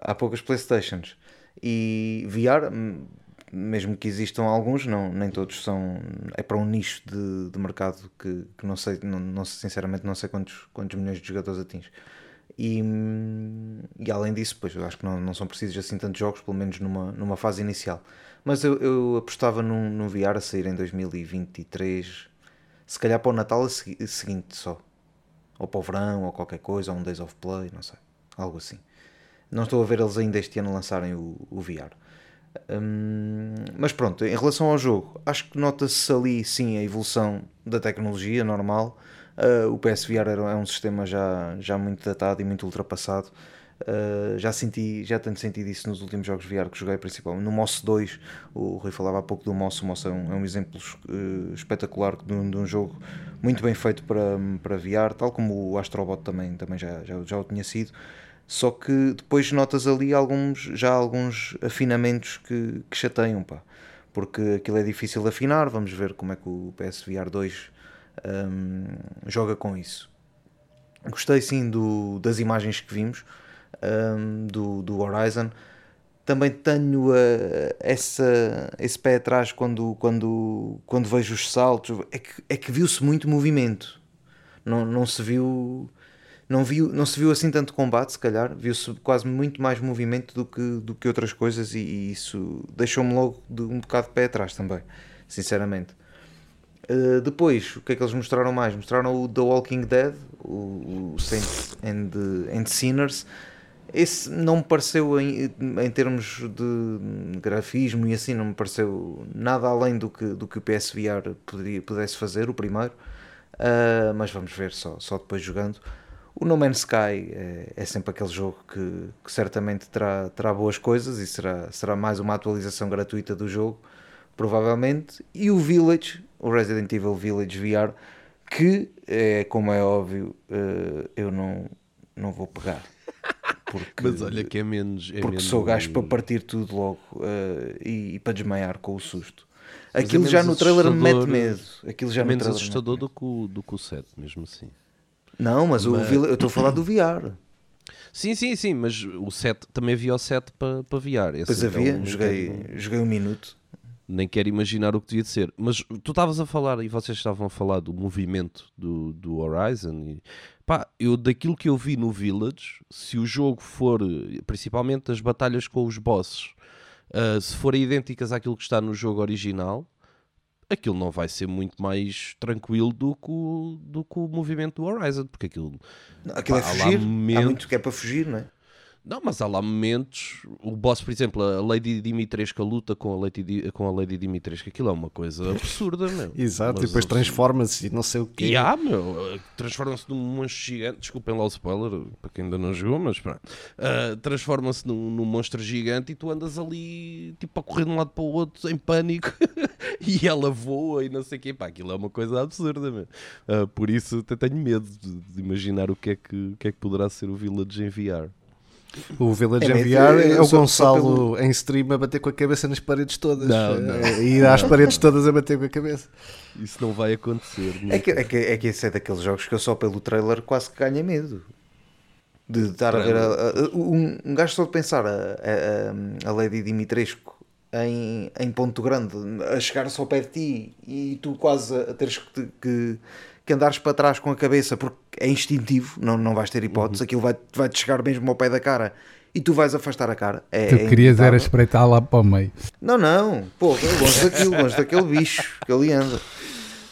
há poucas Playstations. E VR, mesmo que existam alguns, não, nem todos são, é para um nicho de, de mercado que, que não sei, não, não sinceramente não sei quantos, quantos milhões de jogadores atinge. E, hum, e além disso, pois eu acho que não, não são precisos assim tantos jogos, pelo menos numa, numa fase inicial. Mas eu, eu apostava num, num VR a sair em 2023, se calhar para o Natal a segui- seguinte só. Ou para o verão, ou qualquer coisa, ou um Days of Play, não sei. Algo assim. Não estou a ver eles ainda este ano lançarem o, o VR. Hum, mas pronto, em relação ao jogo, acho que nota-se ali sim a evolução da tecnologia normal. Uh, o PSVR é um sistema já, já muito datado e muito ultrapassado. Uh, já senti, já tenho sentido isso nos últimos jogos VR que joguei, principalmente no Moss 2. O Rui falava há pouco do Moss. O Moss é um, é um exemplo uh, espetacular de um, de um jogo muito bem feito para, para VR, tal como o Astrobot também, também já, já, já o tinha sido. Só que depois notas ali alguns, já alguns afinamentos que, que chateiam, pá. Porque aquilo é difícil de afinar. Vamos ver como é que o PSVR 2 hum, joga com isso. Gostei sim do, das imagens que vimos hum, do, do Horizon. Também tenho uh, essa, esse pé atrás quando, quando, quando vejo os saltos. É que, é que viu-se muito movimento. Não, não se viu não, viu, não se viu assim tanto combate, se calhar, viu-se quase muito mais movimento do que, do que outras coisas e, e isso deixou-me logo de um bocado de pé atrás também, sinceramente. Uh, depois, o que é que eles mostraram mais? Mostraram o The Walking Dead, o, o Saints and, and Sinners, esse não me pareceu em, em termos de grafismo e assim, não me pareceu nada além do que, do que o PSVR poderia, pudesse fazer, o primeiro. Uh, mas vamos ver só, só depois jogando. O No Man's Sky é, é sempre aquele jogo que, que, certamente terá, terá boas coisas e será, será mais uma atualização gratuita do jogo, provavelmente. E o Village, o Resident Evil Village VR, que, é, como é óbvio, uh, eu não, não vou pegar. Porque, Mas olha que é menos. É porque menos... sou gajo para partir tudo logo uh, e, e, para desmaiar com o susto. Mas Aquilo é já no trailer me mete medo. Aquilo já é menos assustador do que, o, do que o 7, mesmo assim. Não, mas, mas... O, eu estou a falar do VR. Sim, sim, sim, mas o 7 também havia o 7 para, para VR. Esse pois havia, então, joguei, joguei um minuto. Nem quero imaginar o que devia de ser. Mas tu estavas a falar, e vocês estavam a falar do movimento do, do Horizon, e Pá, eu daquilo que eu vi no Village, se o jogo for, principalmente as batalhas com os bosses, uh, se forem idênticas àquilo que está no jogo original, aquilo não vai ser muito mais tranquilo do que o, do que o movimento do Horizon, porque aquilo, aquilo pá, é fugir, há, há muito que é para fugir, não é? Não, mas há lá momentos. O boss, por exemplo, a Lady Dimitrescu luta com a Lady, com a Lady Dimitrescu, aquilo é uma coisa absurda, meu. Exato, mas, e depois transforma-se e não sei o quê. E há, meu, transforma-se num monstro gigante. Desculpem lá o spoiler, para quem ainda não jogou, mas pronto. Uh, transforma-se num, num, monstro gigante e tu andas ali, tipo, a correr de um lado para o outro em pânico e ela voa e não sei o quê. Pá, aquilo é uma coisa absurda, meu. Uh, por isso até tenho medo de, de imaginar o que, é que, o que é que poderá ser o Village em VR. O Village é, VR é, é o Gonçalo pelo... em stream a bater com a cabeça nas paredes todas. Não, não. E ir às paredes todas a bater com a cabeça. Isso não vai acontecer. É que, é, que, é que esse é daqueles jogos que eu só pelo trailer quase que ganho medo. De estar a ver a, a, um, um gajo só de pensar a, a, a Lady Dimitrescu em, em Ponto Grande a chegar só perto de ti e tu quase a teres que, que que andares para trás com a cabeça porque é instintivo, não, não vais ter hipótese, uhum. aquilo vai, vai te chegar mesmo ao pé da cara e tu vais afastar a cara. É, tu é querias era espreitar lá para o meio. Não, não, pô, longe daquilo, longe daquele bicho que ali anda.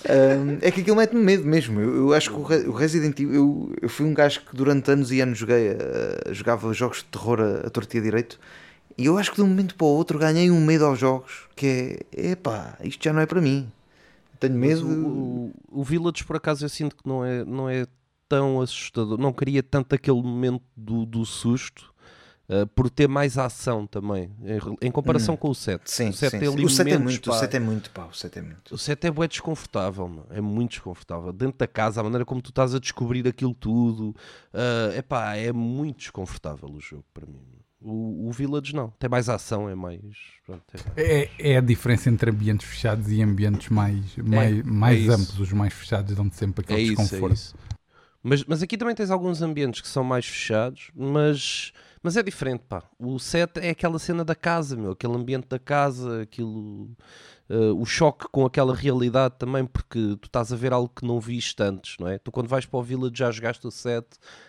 Um, é que aquilo mete-me medo mesmo. Eu, eu, acho que o Resident Evil. Eu, eu fui um gajo que durante anos e anos joguei, uh, jogava jogos de terror a, a tortia direito. E eu acho que de um momento para o outro ganhei um medo aos jogos que é, epá, isto já não é para mim. Tenho medo. O, o, Village, por acaso, eu sinto que não é, não é tão assustador. Não queria tanto aquele momento do, do susto. Uh, por ter mais ação também em, em comparação hum. com o 7 sim, o 7 sim, sim. o 7 é muito, pá, o 7 é muito pá, o 7 é muito o 7 é bué desconfortável é muito desconfortável dentro da casa a maneira como tu estás a descobrir aquilo tudo uh, epá, é muito desconfortável o jogo para mim o, o Village não, tem mais ação, é mais. Pronto, é... É, é... a diferença entre ambientes fechados e ambientes mais, mais, é, mais é amplos. Os mais fechados dão-te sempre aquele é desconforto. Isso, mas, mas aqui também tens alguns ambientes que são mais fechados, mas, mas é diferente, pá. O set é aquela cena da casa, meu, aquele ambiente da casa, aquilo uh, o choque com aquela realidade também, porque tu estás a ver algo que não viste antes, não é? Tu quando vais para o Village já jogaste o set,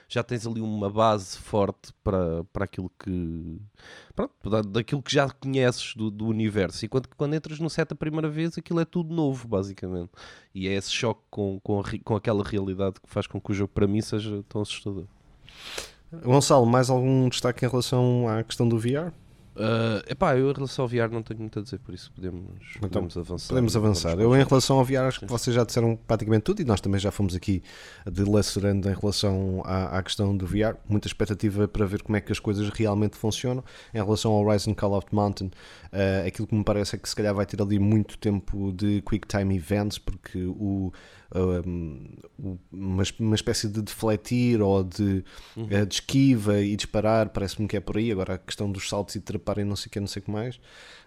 já tens ali uma base forte para, para aquilo que pronto, daquilo que já conheces do, do universo. E quando, quando entras no set a primeira vez, aquilo é tudo novo, basicamente. E é esse choque com, com, a, com aquela realidade que faz com que o jogo para mim seja tão assustador. Gonçalo, mais algum destaque em relação à questão do VR? Uh, epá, eu em relação ao VR não tenho muito a dizer, por isso podemos, então, podemos avançar. Podemos avançar. Eu em relação ao VR acho que vocês já disseram praticamente tudo e nós também já fomos aqui delacerando em relação à, à, questão do VR. Muita expectativa para ver como é que as coisas realmente funcionam. Em relação ao Horizon Call of Mountain, uh, aquilo que me parece é que se calhar vai ter ali muito tempo de quick time events, porque o uma, uma espécie de defletir ou de. Eh, de esquiva e disparar, parece-me que é por aí. Agora a questão dos saltos e trepar e não sei o que, não sei o que mais,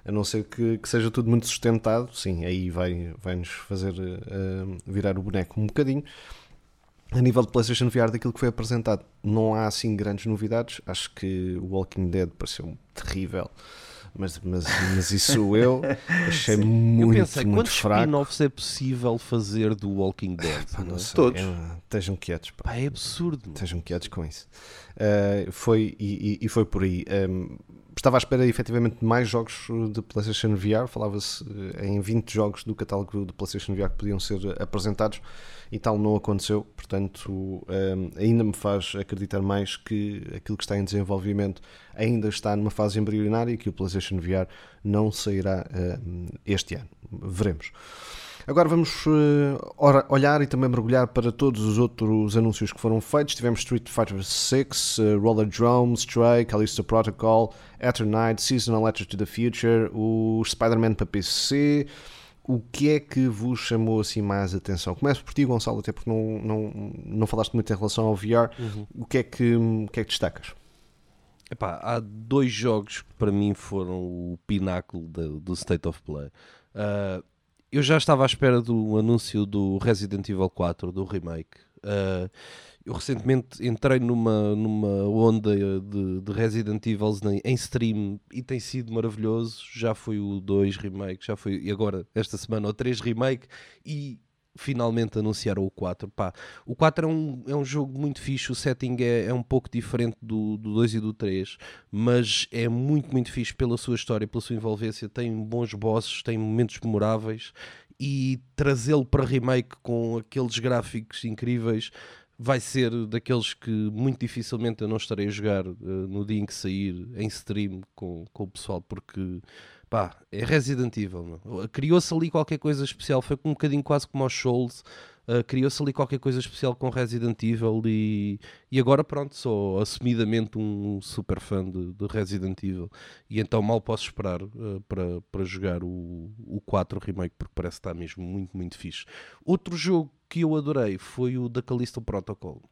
a não ser que, que seja tudo muito sustentado, sim, aí vai, vai fazer uh, virar o boneco um bocadinho. A nível de PlayStation VR, daquilo que foi apresentado, não há assim grandes novidades. Acho que o Walking Dead pareceu terrível mas, mas, mas isso eu achei Sim. muito, eu pensei, muito fraco. spin-offs é possível fazer do Walking Dead? Pá, não, não sei, Todos. É, estejam quietos. Pá. Pá, é absurdo. Estejam quietos com isso. Uh, foi, e, e, foi por aí. Um, estava à espera efetivamente de mais jogos de PlayStation VR. Falava-se em 20 jogos do catálogo de PlayStation VR que podiam ser apresentados e tal não aconteceu. Portanto, ainda me faz acreditar mais que aquilo que está em desenvolvimento ainda está numa fase embrionária e que o PlayStation VR não sairá este ano. Veremos. Agora vamos uh, olhar e também mergulhar para todos os outros anúncios que foram feitos. Tivemos Street Fighter VI, uh, Roller Drome, Stray, Callisto Protocol, Eternite, Seasonal Letter to the Future, o Spider-Man para PC. O que é que vos chamou assim mais atenção? Começo por ti, Gonçalo, até porque não, não, não falaste muito em relação ao VR. Uhum. O, que é que, o que é que destacas? Epá, há dois jogos que para mim foram o pináculo do, do State of Play. Uh, eu já estava à espera do anúncio do Resident Evil 4, do remake. Uh, eu recentemente entrei numa, numa onda de, de Resident Evil em stream e tem sido maravilhoso. Já foi o 2 remake, já foi, e agora esta semana o 3 remake e finalmente anunciaram o 4. Pá, o 4 é um, é um jogo muito fixe, o setting é, é um pouco diferente do, do 2 e do 3, mas é muito, muito fixe pela sua história, pela sua envolvência. Tem bons bosses, tem momentos memoráveis e trazê-lo para remake com aqueles gráficos incríveis vai ser daqueles que muito dificilmente eu não estarei a jogar uh, no dia em que sair em stream com, com o pessoal, porque pá, é Resident Evil. Criou-se ali qualquer coisa especial, foi um bocadinho quase como aos Souls. Uh, Criou-se ali qualquer coisa especial com Resident Evil e, e agora pronto, sou assumidamente um super fã de, de Resident Evil e então mal posso esperar uh, para, para jogar o, o 4 Remake porque parece estar mesmo muito, muito fixe. Outro jogo que eu adorei foi o da Callisto Protocol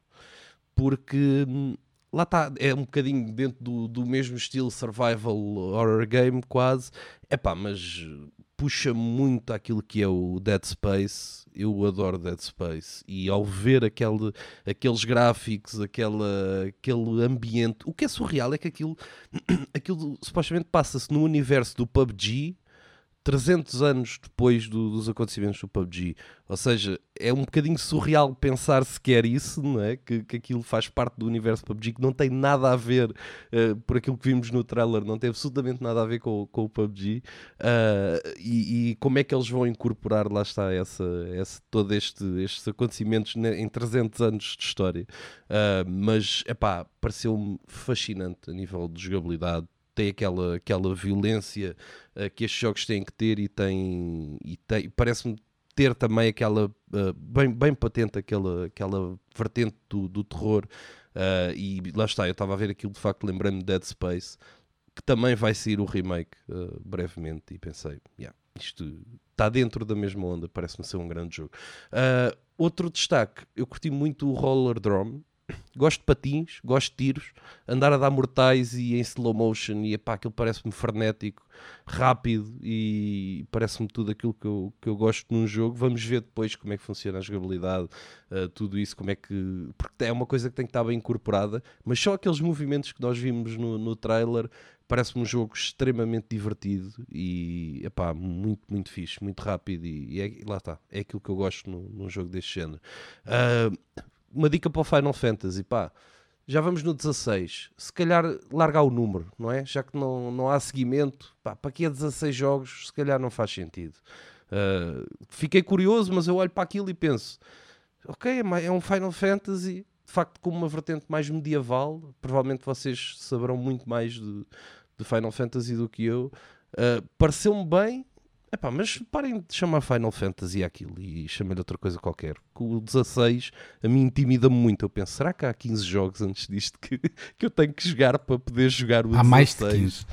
porque hum, lá está, é um bocadinho dentro do, do mesmo estilo survival horror game, quase. É pá, mas puxa muito aquilo que é o Dead Space. Eu adoro Dead Space e ao ver aquele, aqueles gráficos, aquela, aquele ambiente, o que é surreal é que aquilo, aquilo supostamente passa-se no universo do PUBG 300 anos depois do, dos acontecimentos do PUBG. Ou seja, é um bocadinho surreal pensar sequer isso, não é? Que, que aquilo faz parte do universo PUBG, que não tem nada a ver, uh, por aquilo que vimos no trailer, não tem absolutamente nada a ver com, com o PUBG. Uh, e, e, como é que eles vão incorporar, lá está, essa, essa, este, estes acontecimentos em 300 anos de história. Uh, mas, é pá, pareceu-me fascinante a nível de jogabilidade tem aquela, aquela violência uh, que estes jogos têm que ter e tem, e tem parece-me ter também aquela uh, bem, bem patente aquela, aquela vertente do, do terror uh, e lá está, eu estava a ver aquilo de facto lembrando-me de Dead Space que também vai sair o remake brevemente e pensei, yeah, isto está dentro da mesma onda, parece-me ser um grande jogo. outro destaque, eu curti muito o Roller Drome gosto de patins, gosto de tiros, andar a dar mortais e em slow motion e epá, aquilo parece-me frenético, rápido e parece-me tudo aquilo que eu, que eu gosto num jogo. Vamos ver depois como é que funciona a jogabilidade, uh, tudo isso, como é que. Porque é uma coisa que tem que estar bem incorporada, mas só aqueles movimentos que nós vimos no, no trailer parece-me um jogo extremamente divertido e epá, muito, muito fixe, muito rápido e, e é, lá está, é aquilo que eu gosto num, num jogo deste género. Uh, uma dica para o Final Fantasy, pá. Já vamos no 16. Se calhar largar o número, não é? Já que não, não há seguimento, pá, para que é 16 jogos, se calhar não faz sentido. Uh, fiquei curioso, mas eu olho para aquilo e penso: ok, é, é um Final Fantasy, de facto, com uma vertente mais medieval. Provavelmente vocês saberão muito mais de, de Final Fantasy do que eu. Uh, Pareceu-me bem, Epá, mas parem de chamar Final Fantasy aquilo e chamem-lhe outra coisa qualquer. Com o 16 a mim intimida-me muito. Eu penso, será que há 15 jogos antes disto que, que eu tenho que jogar para poder jogar o há 16? Há mais de 15.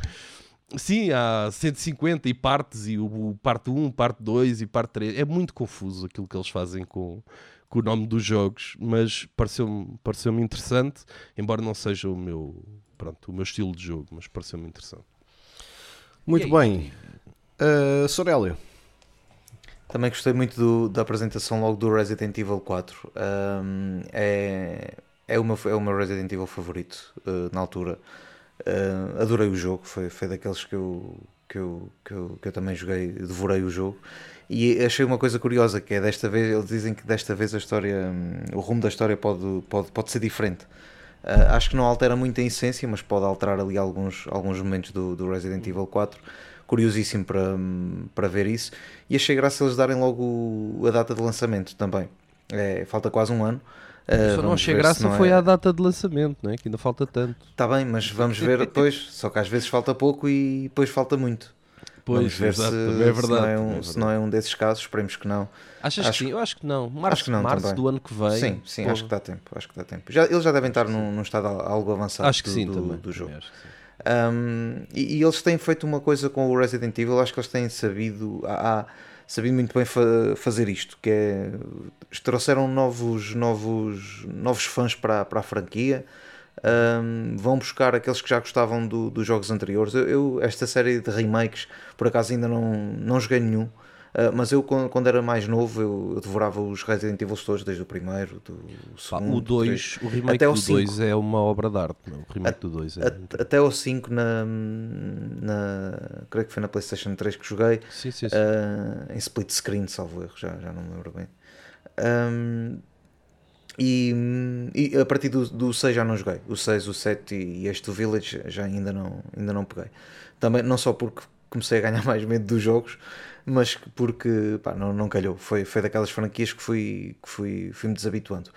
Sim, há 150 e partes, e o, o parte 1, parte 2 e parte 3. É muito confuso aquilo que eles fazem com, com o nome dos jogos, mas pareceu-me pareceu interessante, embora não seja o meu, pronto, o meu estilo de jogo, mas pareceu-me interessante. Muito bem. Uh, Sorélio. Também gostei muito do, da apresentação logo do Resident Evil 4. Um, é, é, o meu, é o meu Resident Evil favorito uh, na altura. Uh, adorei o jogo, foi, foi daqueles que eu, que, eu, que, eu, que eu também joguei, devorei o jogo. E achei uma coisa curiosa que é desta vez, eles dizem que desta vez a história, um, o rumo da história pode, pode, pode ser diferente. Uh, acho que não altera muito a essência, mas pode alterar ali alguns, alguns momentos do, do Resident Evil 4. Curiosíssimo para, para ver isso. E achei graça eles darem logo a data de lançamento também. É, falta quase um ano. Uh, Só não achei graça não foi é... a data de lançamento, não é? que ainda falta tanto. Está bem, mas vamos ver depois. Só que às vezes falta pouco e depois falta muito. Pois, Vamos ver exato, se, é verdade, se, não é um, é verdade. se não é um desses casos, esperemos que não. Achas acho, que sim? Eu acho que não. Março, acho que não março do ano que vem. Sim, sim, acho que dá tempo. Acho que dá tempo. Já, eles já devem estar num, num estado algo avançado acho que do, sim, do, também. do jogo. Também um, e, e, eles têm feito uma coisa com o Resident Evil, acho que eles têm sabido, há, sabido muito bem fa fazer isto, que é trouxeram novos, novos, novos fãs para, para a franquia um, vão buscar aqueles que já gostavam do, dos jogos anteriores. Eu, eu, esta série de remakes, por acaso ainda não, não joguei nenhum, uh, mas eu quando era mais novo eu, eu, devorava os Resident Evil todos, desde o primeiro, do segundo, o 2, o remake até do 2 é uma obra de arte, não? o remake a, do 2 é... a, Até o 5 na, na, creio que foi na Playstation 3 que joguei, sim, sim, sim. Uh, em split screen, salvo erro, já, já não me lembro bem. Um, e, e, a partir do, do 6 já não joguei. O 6, o 7 e este do Village já ainda não, ainda não peguei. Também não só porque comecei a ganhar mais medo dos jogos, mas porque pá, não, não calhou. Foi, foi daquelas franquias que fui, que fui, fui me desabituando.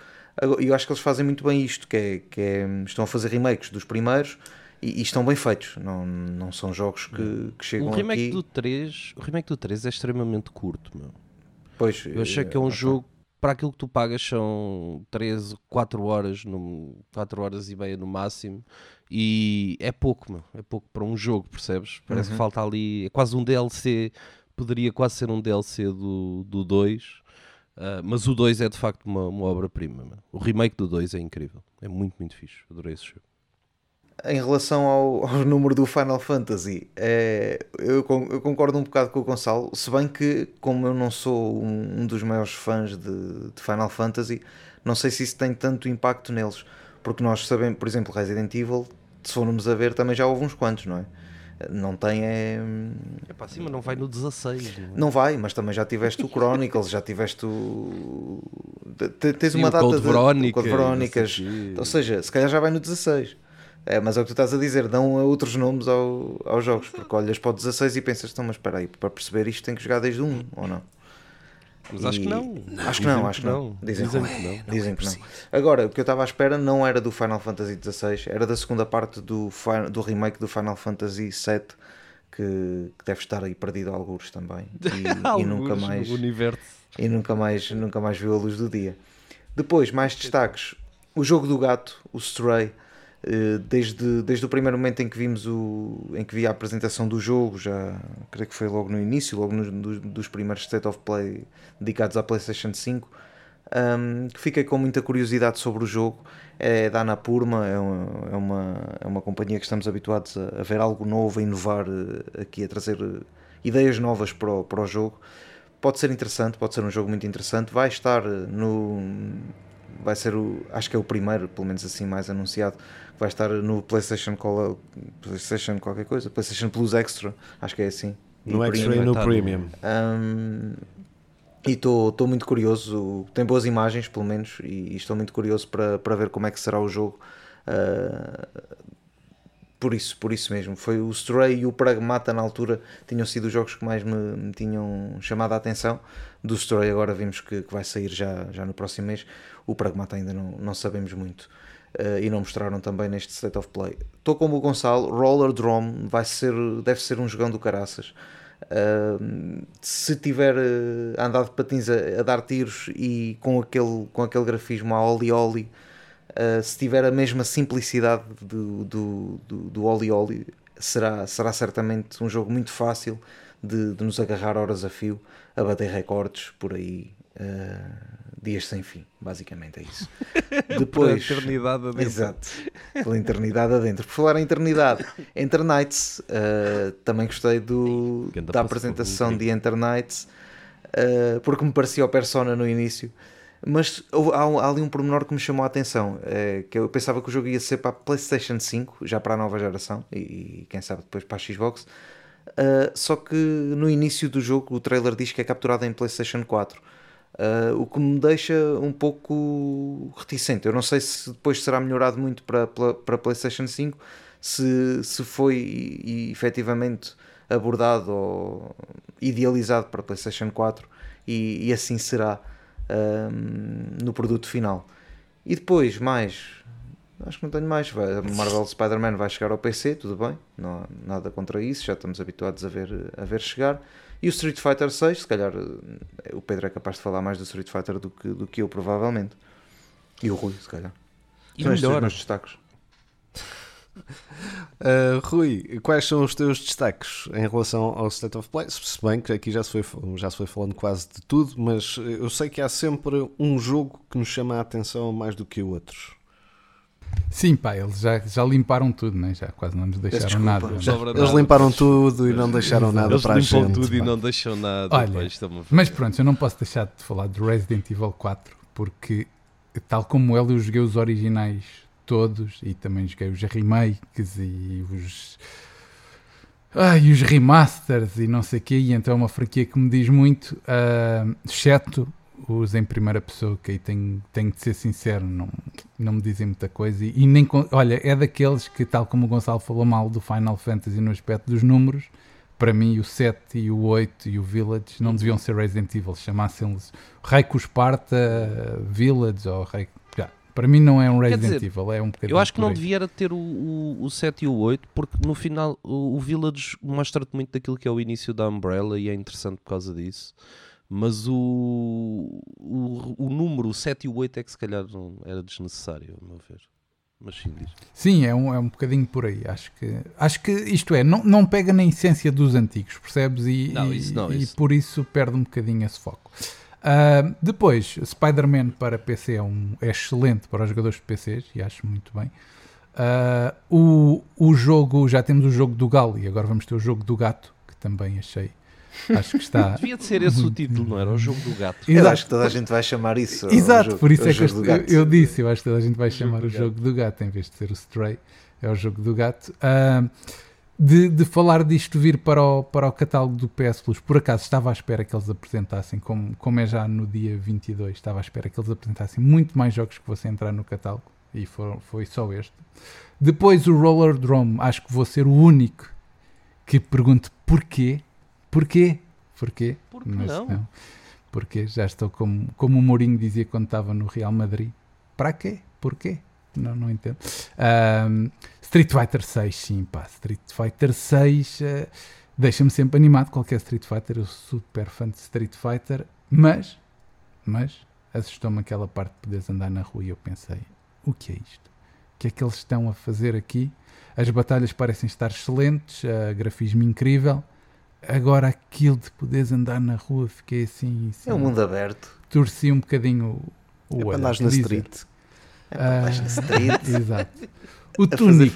E eu acho que eles fazem muito bem isto, que é, que é estão a fazer remakes dos primeiros e, e, estão bem feitos. Não, não são jogos que, que chegam o remake aqui... Do 3, o remake do 3 é extremamente curto, meu. Pois, eu achei que é um eh, jogo para aquilo que tu pagas são 13, 4 horas, no, 4 horas e meia no máximo, e é pouco, meu, é pouco para um jogo, percebes? Parece uhum. que falta ali, é quase um DLC, poderia quase ser um DLC do 2, do dois, uh, mas o 2 é de facto uma, uma obra-prima. O remake do 2 é incrível, é muito, muito fixe, adorei esse jogo em relação ao, ao, número do Final Fantasy, é, eu, eu, concordo um bocado com o Gonçalo, se bem que, como eu não sou um, um dos maiores fãs de, de, Final Fantasy, não sei se isso tem tanto impacto neles, porque nós sabemos, por exemplo, Resident Evil, se formos a ver, também já houve uns quantos, não é? Não tem é. É para cima, não vai no 16. Não, é? não vai, mas também já tiveste o Chronicles, já tiveste o. Tens Sim, uma o data Code de. Verónica, Code Verónicas. Ou seja, se calhar já vai no 16. É, mas é o que tu estás a dizer, dão outros nomes ao, aos jogos, porque olhas para o 16 e pensas, então, mas espera aí, para perceber isto tem que jogar desde o 1, ou não? Mas e... acho que não. Acho que não, acho que não. Dizem, Dizem que não. Dizem que não. Agora, o que eu estava à espera não era do Final Fantasy XVI, era da segunda parte do, do remake do Final Fantasy VII, que, que deve estar aí perdido a alguns também. E, e nunca mais. E nunca mais, nunca mais viu a luz do dia. Depois, mais destaques. O jogo do gato, o Stray desde, desde o primeiro momento em que vimos o em que vi a apresentação do jogo, já creio que foi logo no início, logo no, dos primeiros State of Play dedicados à PlayStation 5, um, que fiquei com muita curiosidade sobre o jogo. É da Anapurma, é uma, é uma, é uma companhia que estamos habituados a, a ver algo novo, a inovar eh, aqui, a trazer eh, ideias novas para o, para o jogo. Pode ser interessante, pode ser um jogo muito interessante. Vai estar no. Vai ser o. Acho que é o primeiro, pelo menos assim, mais anunciado vai estar no PlayStation, PlayStation qualquer coisa, PlayStation Plus Extra, acho que é assim. No Extra e no Premium. Um, e estou muito curioso, tem boas imagens pelo menos, e, e estou muito curioso para, para ver como é que será o jogo. Uh, por isso, por isso mesmo. Foi o Stray e o Pragmata na altura tinham sido os jogos que mais me, me tinham chamado a atenção. Do Stray agora vimos que, que, vai sair já, já no próximo mês. O Pragmata ainda não, não sabemos muito uh, e não mostraram também neste State of Play. Estou como o Gonçalo, Roller Drum vai ser, deve ser um jogão do caraças. Uh, se tiver uh, andado de patins a, a, dar tiros e com aquele, com aquele grafismo a Oli Oli, se tiver a mesma simplicidade do, do, do, do Oli Oli, será, será certamente um jogo muito fácil de, de nos agarrar horas a fio, a bater recordes por aí. Uh, dias sem fim, basicamente é isso. Depois, pela eternidade adentro. Exato, pela eternidade adentro. Por falar em eternidade, Enter Nights, uh, também gostei do, da apresentação de Enter Nights, uh, porque me parecia o Persona no início. Mas há, há, ali um pormenor que me chamou a atenção, é, que eu pensava que o jogo ia ser para a PlayStation 5, já para a nova geração, e, e quem sabe depois para a Xbox. Uh, só que no início do jogo o trailer diz que é capturado em PlayStation 4. Uh, o que me deixa um pouco reticente. Eu não sei se depois será melhorado muito para, para, PlayStation 5, se, se foi e, efetivamente abordado ou idealizado para PlayStation 4 e, e assim será no produto final. E depois, mais, acho que não tenho mais. Vai, Marvel Spider-Man vai chegar ao PC, tudo bem, não nada contra isso, já estamos habituados a ver, a ver chegar. E o Street Fighter 6, se calhar eh, o Pedro é capaz de falar mais do Street Fighter do que, do que eu, provavelmente. E o Rui, se calhar. E São melhor. meus destaques. Uh, Rui, quais são os teus destaques em relação ao State of Play? Se bem que aqui já se, foi, já se foi falando quase de tudo, mas eu sei que há sempre um jogo que nos chama a atenção mais do que outros. Sim, pá, eles já, já limparam tudo, né? já quase não nos deixaram Desculpa, nada. Já, eles limparam tudo e não deixaram nada eles para a gente. Eles limpam tudo e não deixam nada. Olha, mas pronto, eu não posso deixar de falar de Resident Evil 4 porque, tal como ele, eu joguei os originais todos e também joguei os remakes e os. Ah, e os remasters e não sei o quê, e então é uma franquia que me diz muito, uh, exceto os em primeira pessoa, que aí tenho, tenho de ser sincero, não, não me dizem muita coisa. E, e, nem, olha, é daqueles que, tal como o Gonçalo falou mal do Final Fantasy no aspecto dos números, para mim o 7 e o 8 e o Village não deviam ser Resident Evil, chamassem-los Reiko Sparta Village ou Reiko. Para mim não é um Resident dizer, Evil, é um bocadinho. Eu acho que não devia ter o, o, o 7 e o 8, porque no final o, o Village mostra-te muito daquilo que é o início da Umbrella e é interessante por causa disso. Mas o, o, o número 7 e o 8 é que se calhar não era desnecessário, a meu ver. Mas sim, diz. Sim, é um, é um bocadinho por aí. Acho que, acho que isto é, não, não pega na essência dos antigos, percebes? E, não, isso não, e, isso. e por isso perde um bocadinho esse foco. Uh, depois, Spider-Man para PC é, um, é, excelente para os jogadores de PCs e acho muito bem. Uh, o, o jogo, já temos o jogo do Galo e agora vamos ter o jogo do gato, que também achei Acho que está. Devia de ser esse o título, não era? O jogo do gato. Eu acho que toda a gente vai chamar isso. Exato, jogo, por isso é que eu, eu, disse. Eu acho que toda a gente vai chamar o jogo do gato em vez de ser o Stray. É o jogo do gato. Uh, de, de, falar disto vir para o, para o catálogo do PS Plus, por acaso estava à espera que eles apresentassem, como, como é já no dia 22, estava à espera que eles apresentassem muito mais jogos que fossem entrar no catálogo e foi, foi só este. Depois o Roller Drome, acho que vou ser o único que pergunte porquê Porquê? Porquê? Por Mas, não? não? Porque já estou como, como o Mourinho dizia quando estava no Real Madrid. Para quê? Porquê? Não, não entendo. Um, Street Fighter 6, sim, pá. Street Fighter 6 uh, eh, deixa-me sempre animado. Qualquer Street Fighter, eu sou super fã de Street Fighter, mas, mas assustou-me aquela parte de poderes andar na rua e eu pensei: o que é isto? O que é que eles estão a fazer aqui? As batalhas parecem estar excelentes, uh, grafismo incrível Agora aquilo de poderes andar na rua, fiquei assim. assim é um mundo aberto. Torci um bocadinho o. É para andares na street. É na street. Exato. O Tunic,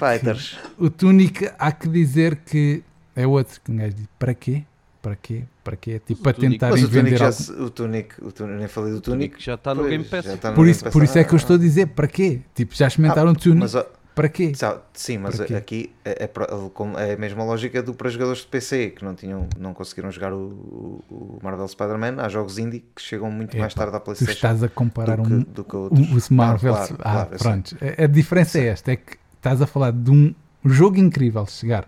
o Tunic, há que dizer que é outro que um gajo diz: para quê? Para quê? Para quê? Tipo, para tentarem o vender já. O Tunic, o Tunic, nem falei do Tunic. já está no Game Pass. Por isso, por isso é que eu estou a dizer: para quê? Tipo, já experimentaram ah, o Tunic. Mas, para quê? Sim, mas aqui é, é, é, a mesma lógica do para jogadores de PC que não, tinham, não conseguiram jogar o, o Marvel Spider-Man. Há jogos indie que chegam muito é, mais tarde à PlayStation. Tu estás a comparar do um, que, do que outros. os Marvel. Claro, claro, ah, claro, pronto. A, a diferença é esta: é que estás a falar de um jogo incrível chegar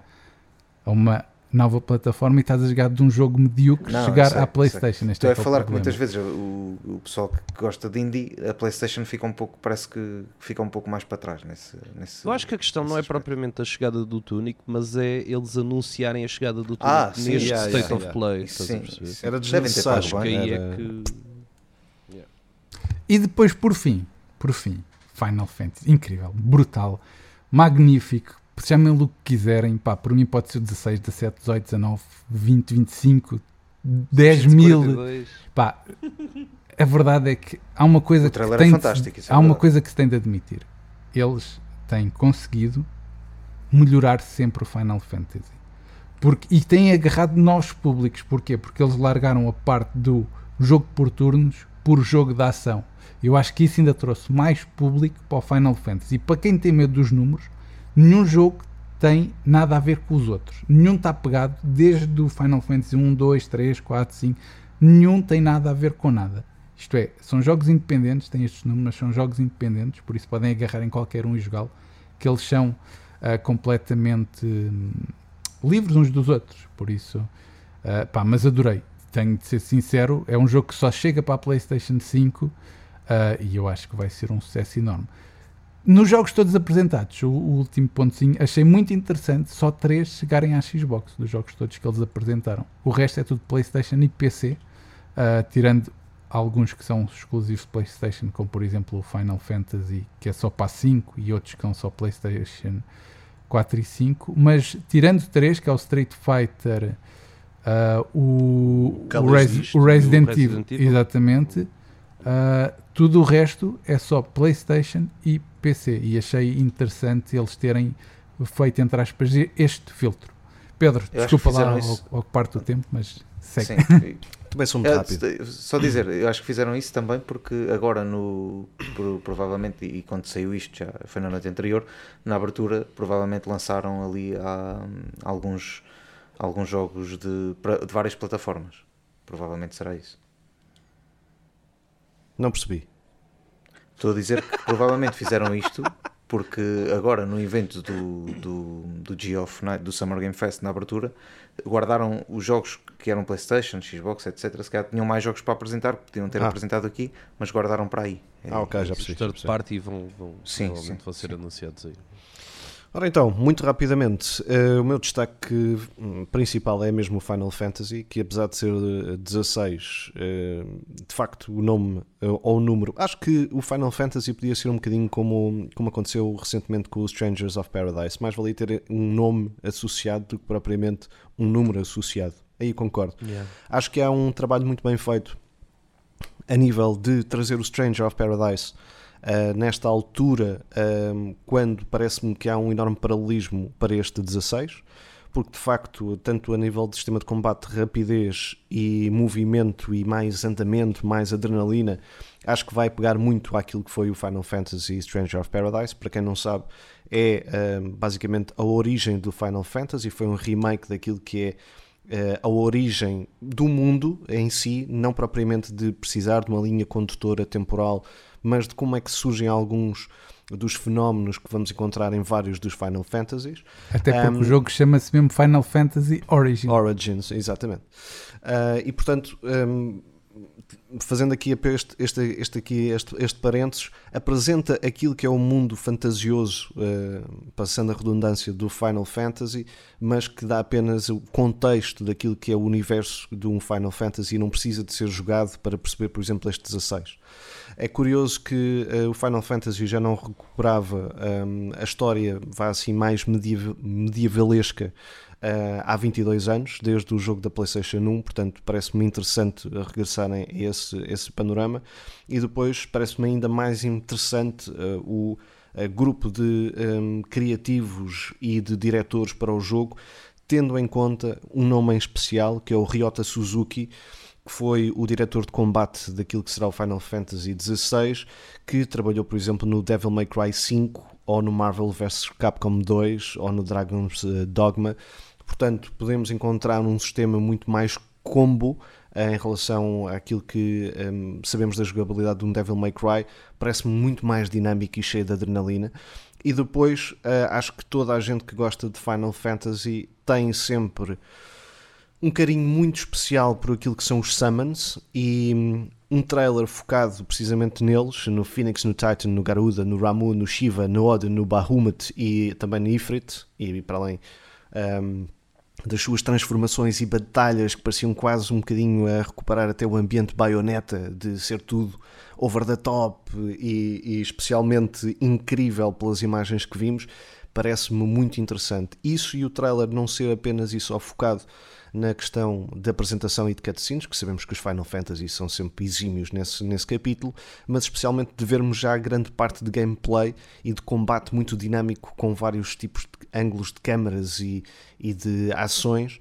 a uma nova plataforma e estás a jogar de um jogo medíocre não, chegar sei, à Playstation. Estou é a falar que muitas vezes o, o, pessoal que gosta de indie, a Playstation fica um pouco, parece que fica um pouco mais para trás nesse, nesse Eu acho que a questão não é aspecto. propriamente a chegada do Tunic, mas é eles anunciarem a chegada do Tunic ah, neste sim, State yeah, of yeah. Play. Sim, sim. Era desnecessário. Acho que aí é que... E depois, por fim, por fim, Final Fantasy, incrível, brutal, magnífico, chamem-lhe o que quiserem, pá, por mim pode ser 16, 17, 18, 19, 20, 25, 10 mil. Pá, a verdade é que há uma coisa que é tem de, há uma coisa que se tem de admitir. Eles têm conseguido melhorar sempre o Final Fantasy. Porque, e têm agarrado novos públicos. Porquê? Porque eles largaram a parte do jogo por turnos por jogo de ação. Eu acho que isso ainda trouxe mais público para o Final Fantasy. E para quem tem medo dos números, nenhum jogo tem nada a ver com os outros. Nenhum está pegado desde o Final Fantasy 1, 2, 3, 4, 5. Nenhum tem nada a ver com nada. Isto é, são jogos independentes, têm estes números, mas são jogos independentes, por isso podem agarrar em qualquer um e jogá-lo, que eles são uh, completamente hum, livres uns dos outros. Por isso, uh, pá, mas adorei. Tenho de ser sincero, é um jogo que só chega para a PlayStation 5 uh, e eu acho que vai ser um sucesso enorme. Nos jogos todos apresentados, o, o, último pontozinho, achei muito interessante só três chegarem à Xbox, dos jogos todos que eles apresentaram. O resto é tudo PlayStation e PC, uh, tirando alguns que são exclusivos de PlayStation, como por exemplo o Final Fantasy, que é só para 5, e outros que são só PlayStation 4 e 5. Mas tirando três, que é o Street Fighter, uh, o, o, Res, o, Resident, Evil, exatamente. Uh, tudo o resto é só PlayStation e PC e achei interessante eles terem feito, entre aspas, este filtro. Pedro, eu desculpa lá ocupar o tempo, mas segue. Sim, Também sou muito rápido. Só dizer, eu acho que fizeram isso também porque agora no provavelmente, e quando saiu isto já foi na noite anterior, na abertura provavelmente lançaram ali há, alguns, alguns jogos de, de várias plataformas. Provavelmente será isso. Não percebi. Estou a dizer que provavelmente fizeram isto porque agora no evento do, do, do Geoff Night, do Summer Game Fest na abertura, guardaram os jogos que eram Playstation, Xbox, etc. Se calhar tinham mais jogos para apresentar, podiam ter ah. apresentado aqui, mas guardaram para aí. Ah, ok, já percebi. Os third party vão, vão, sim, sim, vão ser sim. anunciados aí. Ora então, muito rapidamente, uh, o meu destaque hum, principal é mesmo o Final Fantasy, que apesar de ser 16, uh, eh, de facto o nome ou o número, acho que o Final Fantasy podia ser um bocadinho como, como aconteceu recentemente com os Strangers of Paradise, mais valia ter um nome associado do que propriamente um número associado. Aí concordo. Yeah. Acho que há um trabalho muito bem feito a nível de trazer o Stranger of Paradise uh, nesta altura, uh, quando parece-me que há um enorme paralelismo para este 16, porque de facto, tanto a nível de sistema de combate, rapidez e movimento e mais andamento, mais adrenalina, acho que vai pegar muito àquilo que foi o Final Fantasy Stranger of Paradise. Para quem não sabe, é uh, basicamente a origem do Final Fantasy, foi um remake daquilo que é a origem do mundo em si, não propriamente de precisar de uma linha condutora temporal mas de como é que surgem alguns dos fenómenos que vamos encontrar em vários dos Final Fantasies. Até porque um, o jogo chama-se mesmo Final Fantasy Origins. Origins, exatamente. Uh, e portanto, um, fazendo aqui este, este, este, aqui, este, este parênteses, apresenta aquilo que é o mundo fantasioso, uh, passando a redundância do Final Fantasy, mas que dá apenas o contexto daquilo que é o universo de um Final Fantasy e não precisa de ser jogado para perceber, por exemplo, este 16. É curioso que uh, o Final Fantasy já não recuperava um, a história, vá assim, mais medievalesca uh, há 22 anos, desde o jogo da PlayStation 1, portanto parece-me interessante regressarem a esse, esse panorama. E depois parece-me ainda mais interessante uh, o grupo de um, criativos e de diretores para o jogo, tendo em conta um nome em especial que é o Ryota Suzuki que foi o diretor de combate daquilo que será o Final Fantasy XVI, que trabalhou, por exemplo, no Devil May Cry 5, ou no Marvel vs Capcom 2, ou no Dragon's eh, Dogma. Portanto, podemos encontrar um sistema muito mais combo eh, em relação àquilo que um, ehm, sabemos da jogabilidade de um Devil May Cry, parece-me muito mais dinâmico e cheio de adrenalina. E depois, uh, acho que toda a gente que gosta de Final Fantasy tem sempre um carinho muito especial por aquilo que são os summons e hum, um trailer focado precisamente neles, no Phoenix, no Titan, no Garuda, no Ramu, no Shiva, no Odin, no Bahamut e também no Ifrit, e para além um, das suas transformações e batalhas que pareciam quase um bocadinho a recuperar até o ambiente baioneta de ser tudo over the top e, e especialmente incrível pelas imagens que vimos, parece-me muito interessante. Isso e o trailer não ser apenas e só focado na questão da apresentação e de cutscenes, que sabemos que os Final Fantasy são sempre exímios nesse, nesse capítulo, mas especialmente de vermos já grande parte de gameplay e de combate muito dinâmico com vários tipos de ângulos de câmaras e, e de ações.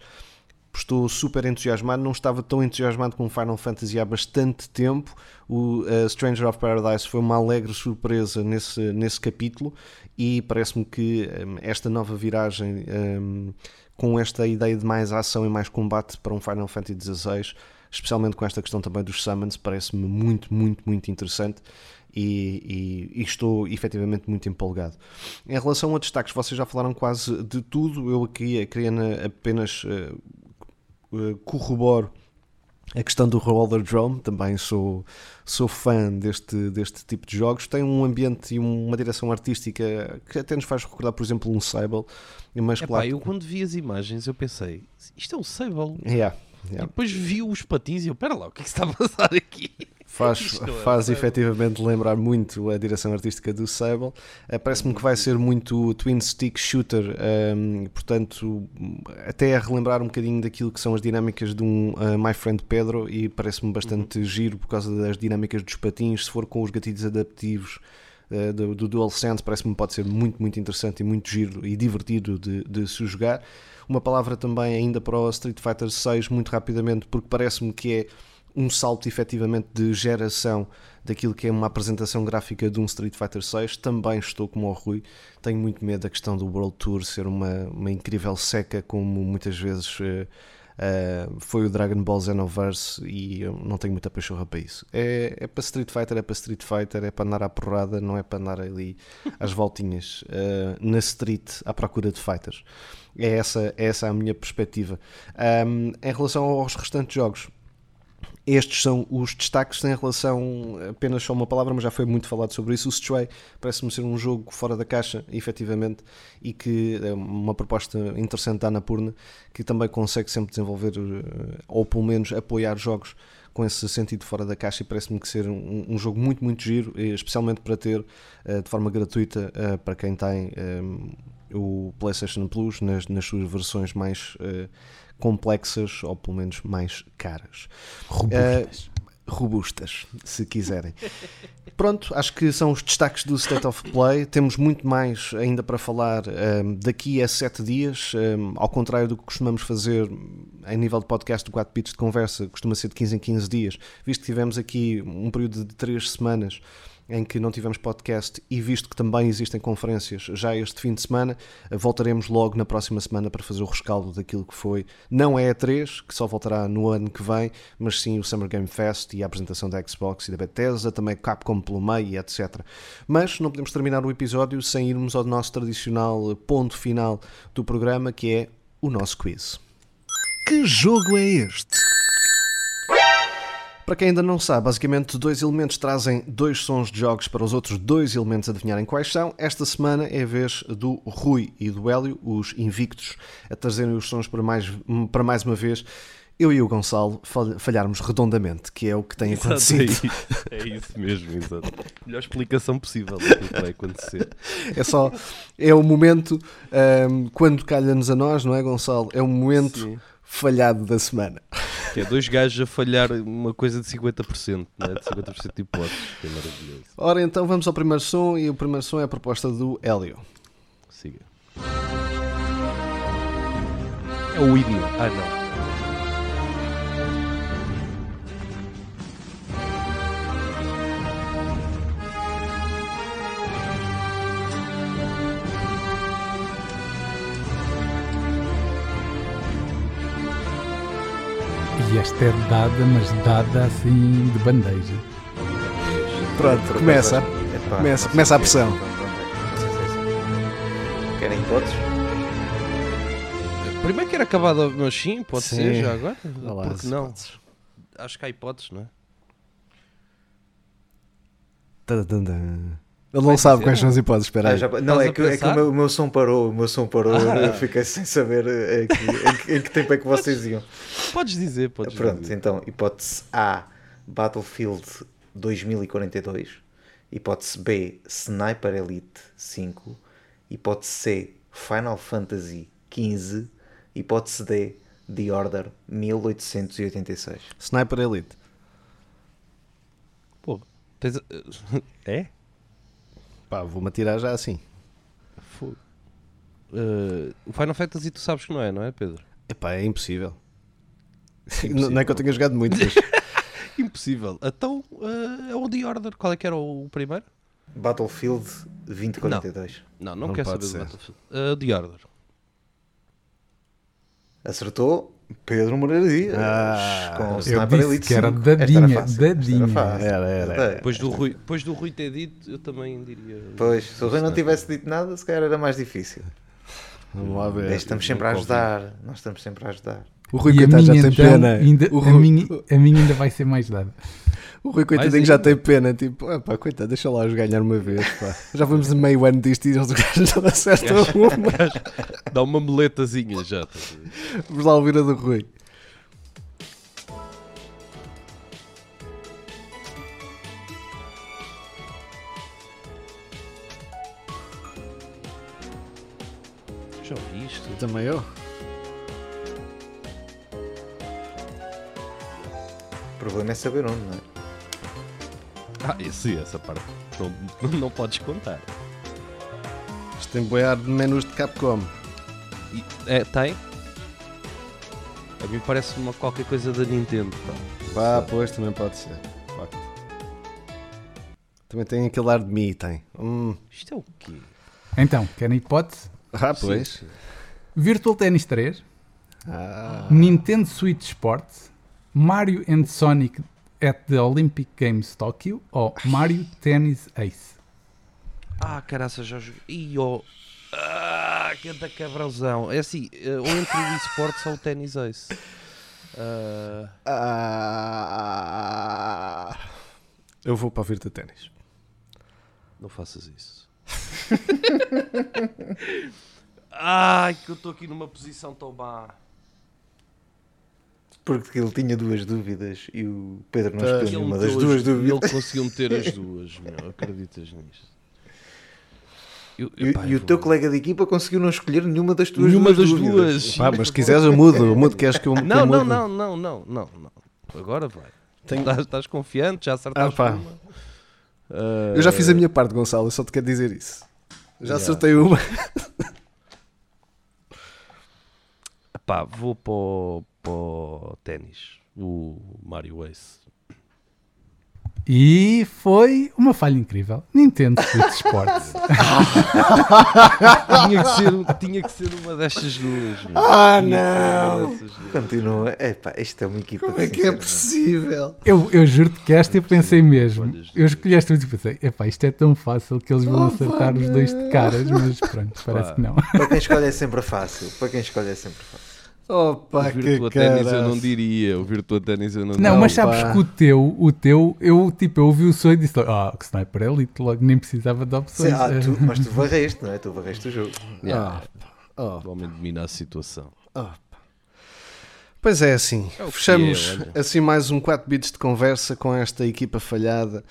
Estou super entusiasmado, não estava tão entusiasmado com Final Fantasy há bastante tempo. O uh, Stranger of Paradise foi uma alegre surpresa nesse, nesse capítulo e parece-me que um, esta nova viragem um, com esta ideia de mais ação e mais combate para um Final Fantasy XVI especialmente com esta questão também dos summons, parece-me muito, muito, muito interessante. E, e, e, estou efetivamente muito empolgado. Em relação a destaques, vocês já falaram quase de tudo. Eu aqui queria apenas uh, uh, corroboro a questão do roller drum, também sou, sou fã deste, deste tipo de jogos. Tem um ambiente e uma direção artística que até nos faz recordar, por exemplo, um Sable. Mas Epá, claro, eu quando vi as imagens eu pensei, isto é um Sable. Yeah, E yeah. depois vi os patins e eu, pera lá, o que é que está a passar aqui? Faz, é faz efetivamente lembrar muito a direção artística do Sable. Uh, Parece-me que vai ser muito twin stick shooter, um, portanto, até a relembrar um bocadinho daquilo que são as dinâmicas de um uh, My Friend Pedro. E parece-me bastante giro por causa das dinâmicas dos patins. Se for com os gatilhos adaptivos uh, do, do DualSense, parece-me pode ser muito, muito interessante e muito giro e divertido de, de se jogar. Uma palavra também ainda para o Street Fighter 6, muito rapidamente, porque parece-me que é um salto efetivamente de geração daquilo que é uma apresentação gráfica de um Street Fighter 6. Também estou como o Rui, tenho muito medo da questão do World Tour ser uma, uma incrível seca, como muitas vezes uh, uh, foi o Dragon Ball Xenoverse, e eu não tenho muita pachorra para isso. É, é para Street Fighter, é para Street Fighter, é para andar à porrada, não é para andar ali às voltinhas uh, na street à procura de fighters. É essa, é essa a minha perspectiva. Um, em relação aos restantes jogos, estes são os destaques em relação, apenas só uma palavra, mas já foi muito falado sobre isso. O Stray parece-me ser um jogo fora da caixa, efetivamente, e que é uma proposta interessante da Anapurna, que também consegue sempre desenvolver, eh, ou pelo menos apoiar jogos com esse sentido fora da caixa e parece-me que ser um, um, jogo muito, muito giro, especialmente para ter uh, de forma gratuita uh, para quem tem o PlayStation Plus nas, nas suas versões mais complexas ou pelo menos mais caras. Robustas. robustas, se quiserem. Pronto, acho que são os destaques do State of Play. Temos muito mais ainda para falar um, daqui a 7 dias, um, ao contrário do que costumamos fazer em nível de podcast de 4 bits de conversa, costuma ser de 15 em 15 dias, visto que tivemos aqui um período de 3 semanas em que não tivemos podcast e visto que também existem conferências já este fim de semana, voltaremos logo na próxima semana para fazer o rescaldo daquilo que foi, não é a 3, que só voltará no ano que vem, mas sim o Summer Game Fest e a apresentação da Xbox e da Bethesda, também Capcom pelo meio etc. Mas não podemos terminar o episódio sem irmos ao nosso tradicional ponto final do programa, que é o nosso quiz. Que jogo é este? Para quem ainda não sabe, basicamente dois elementos trazem dois sons de jogos para os outros dois elementos adivinharem quais são. Esta semana é a vez do Rui e do Hélio, os invictos, a trazerem os sons para mais, para mais uma vez. Eu e o Gonçalo falharmos redondamente, que é o que tem Exato, acontecido. É isso, é isso mesmo, exato. Melhor explicação possível daquilo que vai acontecer. É só, é o momento, um, quando calha-nos a nós, não é, Gonçalo? É o momento Sim. Falhado da semana. Que é dois gajos a falhar uma coisa de 50%, né? de 50% de hipóteses, que é maravilhoso. Ora, então vamos ao primeiro som, e o primeiro som é a proposta do Hélio. Siga. É o hino. Ah, não. E esta é dada, mas dada assim de bandeja. Pronto, começa. Epá, Começa- começa a pressão. Querem todos? Primeiro quero acabar, do- mas sim, pode Sim. ser já agora. Vá lá, Porque não? hipóteses. Acho que há hipóteses, não é? Tadadadã. Ele não sabe quais são as hipóteses, espera Ah, aí. já- não, é que, é que o, meu, o meu som parou, o meu som parou, Ah. eu fiquei sem saber eh, que- em, que, em que tempo é que vocês iam. Podes dizer, podes Pronto, dizer. então, hipótese A, Battlefield 2042. Hipótese B, Sniper Elite 5. Hipótese C, Final Fantasy 15. Hipótese D, The Order 1886. Sniper Elite. Pô, tens... É? Pá, vou-me atirar já assim. Fogo. Eh, o Final Fantasy tu sabes que não é, não é, Pedro? Epá, é impossível. Impossível. Não é que eu tenha jogado muito, mas Impossível. Então eh, é o The Order. Qual é que era o primeiro? Battlefield 2042. Não, não, Não quero pode saber ser. do Battlefield. Eh, The Order. Acertou Pedro Moreira Dias. Ah, com o eu disse Elite que era 5. dadinha, era dadinha. Era. Era, era, era. Depois do, Rui, depois do Rui ter dito, eu também diria. Pois, se o Rui não tivesse dito nada, se calhar era mais difícil. Vamos lá ver. Estamos sempre a ajudar. Nós estamos sempre a ajudar. O Rui E a coitado já minha, tem então, pena. ainda, o, a, Rui, minha, a minha ainda vai ser mais dada. O Rui coitadinho Mais já ainda. tem pena. Tipo, ah, pá, coitado, deixa lá os ganhar uma vez. Pá. Já vamos a meio ano disto e os gajos não acertam uma. Dá uma meletazinha já. ver? Vamos lá ouvir a do Rui. Já ouvi isto? Também eu. O problema é saber onde, não é? Ah, esse, essa parte não, não podes contar. Isto tem boiar de menus de Capcom. E- é, tem? A mim parece uma qualquer coisa da Nintendo. pá. Pois também pode ser. Facto. Também tem aquele ar de mim, tem. Hum. Isto é o quê? Então, querem hipótese? Ah, pois. Sim. Virtual Tennis 3, Ah. Nintendo Switch Sports, Mario and Sonic at the Olympic Games Tokyo ou Mario Tennis Ace. Ah, caraça, já joguei. Ih, ó. Ah, que da cabrãozão. É assim, eh, ou entre o eSports ou o Tennis Ace. Ah, Ah. Eu vou para o Virtua Ténis. não faças isso. Ai, que eu estou aqui numa posição tão má. Porque ele tinha duas dúvidas e o Pedro não Tá. nenhuma das meteu duas as- dúvidas. Ele conseguiu meter as duas, meu. Acreditas nisto? Eu- E, epá, e o teu vou- colega de equipa conseguiu não escolher nenhuma das tuas Nenhuma duas das dúvidas. duas. Pá, mas se quiseres eu mudo. Eu mudo, queres que eu, que eu Não, não, mude? não, não, não, não, não. Agora vai. Tenho- Estás, estás confiante? Já acertaste Ah, pá. uma? Ah, Eu já fiz a minha parte, Gonçalo. Eu só te quero dizer isso. Já Yeah. acertei uma. Pá, vou para o, para o ténis. O Mario Ace. E foi uma falha incrível. Nintendo Switch Sports. tinha, que ser, tinha que ser uma destas duas. Ah, não. Continua. Epá, isto é uma equipa Como é que é possível? Eu, eu juro-te que esta eu pensei mesmo. Eu escolhi esta e pensei, epá, isto é tão fácil que eles vão Oh, acertar os dois de caras, mas pronto, parece Pá. que não. Para quem escolhe é sempre fácil. Para quem escolhe é sempre fácil. Opa, o que Virtua Tennis eu não diria. O Virtua Tennis eu não, Não, diria. mas pá. sabes que o teu, o teu, eu tipo, eu ouvi o som e disse, ah, que Sniper Elite, logo nem precisava de opções. Sim, ah, tu- mas tu varreste, não é? Tu varreste o jogo. Yeah, Oh, O homem domina a situação. oh. Pois é, assim. É Fechamos é, assim mais um 4 bits de conversa com esta equipa falhada.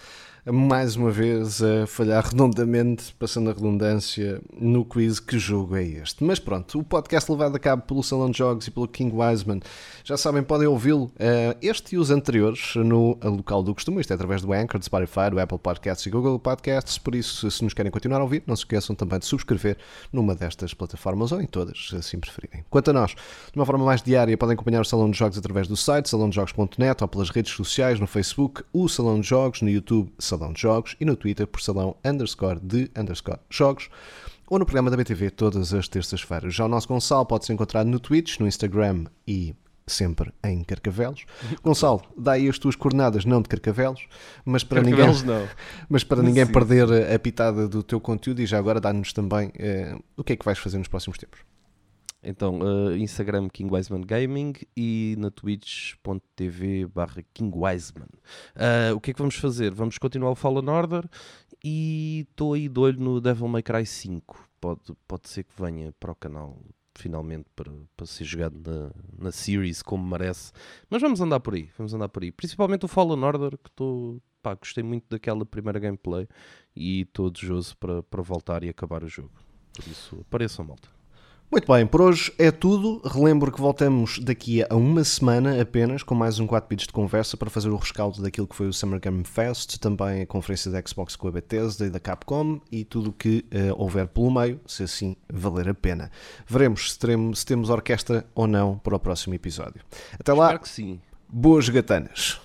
Mais uma vez a falhar redondamente, passando a redundância, no quiz que jogo é este. Mas pronto, o podcast levado a cabo pelo Salão de Jogos e pelo King Wiseman, já sabem, podem ouvi-lo, eh, este e os anteriores, no local do costume, isto é através do Anchor, do Spotify, do Apple Podcasts e Google Podcasts, por isso, se nos querem continuar a ouvir, não se esqueçam também de subscrever numa destas plataformas ou em todas, se assim preferirem. Quanto a nós, de uma forma mais diária, podem acompanhar o Salão de Jogos através do site salãodejogos.net ou pelas redes sociais, no Facebook, o Salão de Jogos, no YouTube, Salão de Jogos e no Twitter por Salão underscore de underscore jogos ou no programa da BTV todas as terças-feiras. Já o nosso Gonçalo pode ser encontrado no Twitch, no Instagram e sempre em Carcavelos. Gonçalo, dá aí as tuas coordenadas, não de Carcavelos, mas para ninguém, Carcavelos não. mas para ninguém Sim. perder a pitada do teu conteúdo e já agora dá-nos também eh, o que é que vais fazer nos próximos tempos. Então, eh, Instagram King Wiseman Gaming e na twitch.tv barra King Wiseman. Eh, o que é que vamos fazer? Vamos continuar o Fallen Order e estou aí de olho no Devil May Cry 5. Pode, pode ser que venha para o canal finalmente para, para ser jogado na, na series como merece. Mas vamos andar por aí, vamos andar por aí. Principalmente o Fallen Order, que estou... Pá, gostei muito daquela primeira gameplay e estou desejoso para, para voltar e acabar o jogo. Por isso, apareçam, malta. Muito bem, por hoje é tudo. Relembro que voltamos daqui a uma semana apenas com mais um 4 bits de conversa para fazer o rescaldo daquilo que foi o Summer Game Fest, também a conferência da Xbox com a Bethesda e da Capcom e tudo o que eh, houver pelo meio, se assim valer a pena. Veremos se, teremos, se temos orquestra ou não para o próximo episódio. Até lá, Espero que sim. boas gatanas.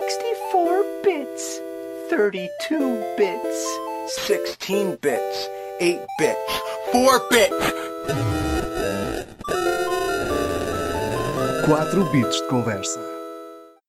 64 bits, 32 bits, 16 bits, 8 bits, 4 bits. Quatro bits de conversa.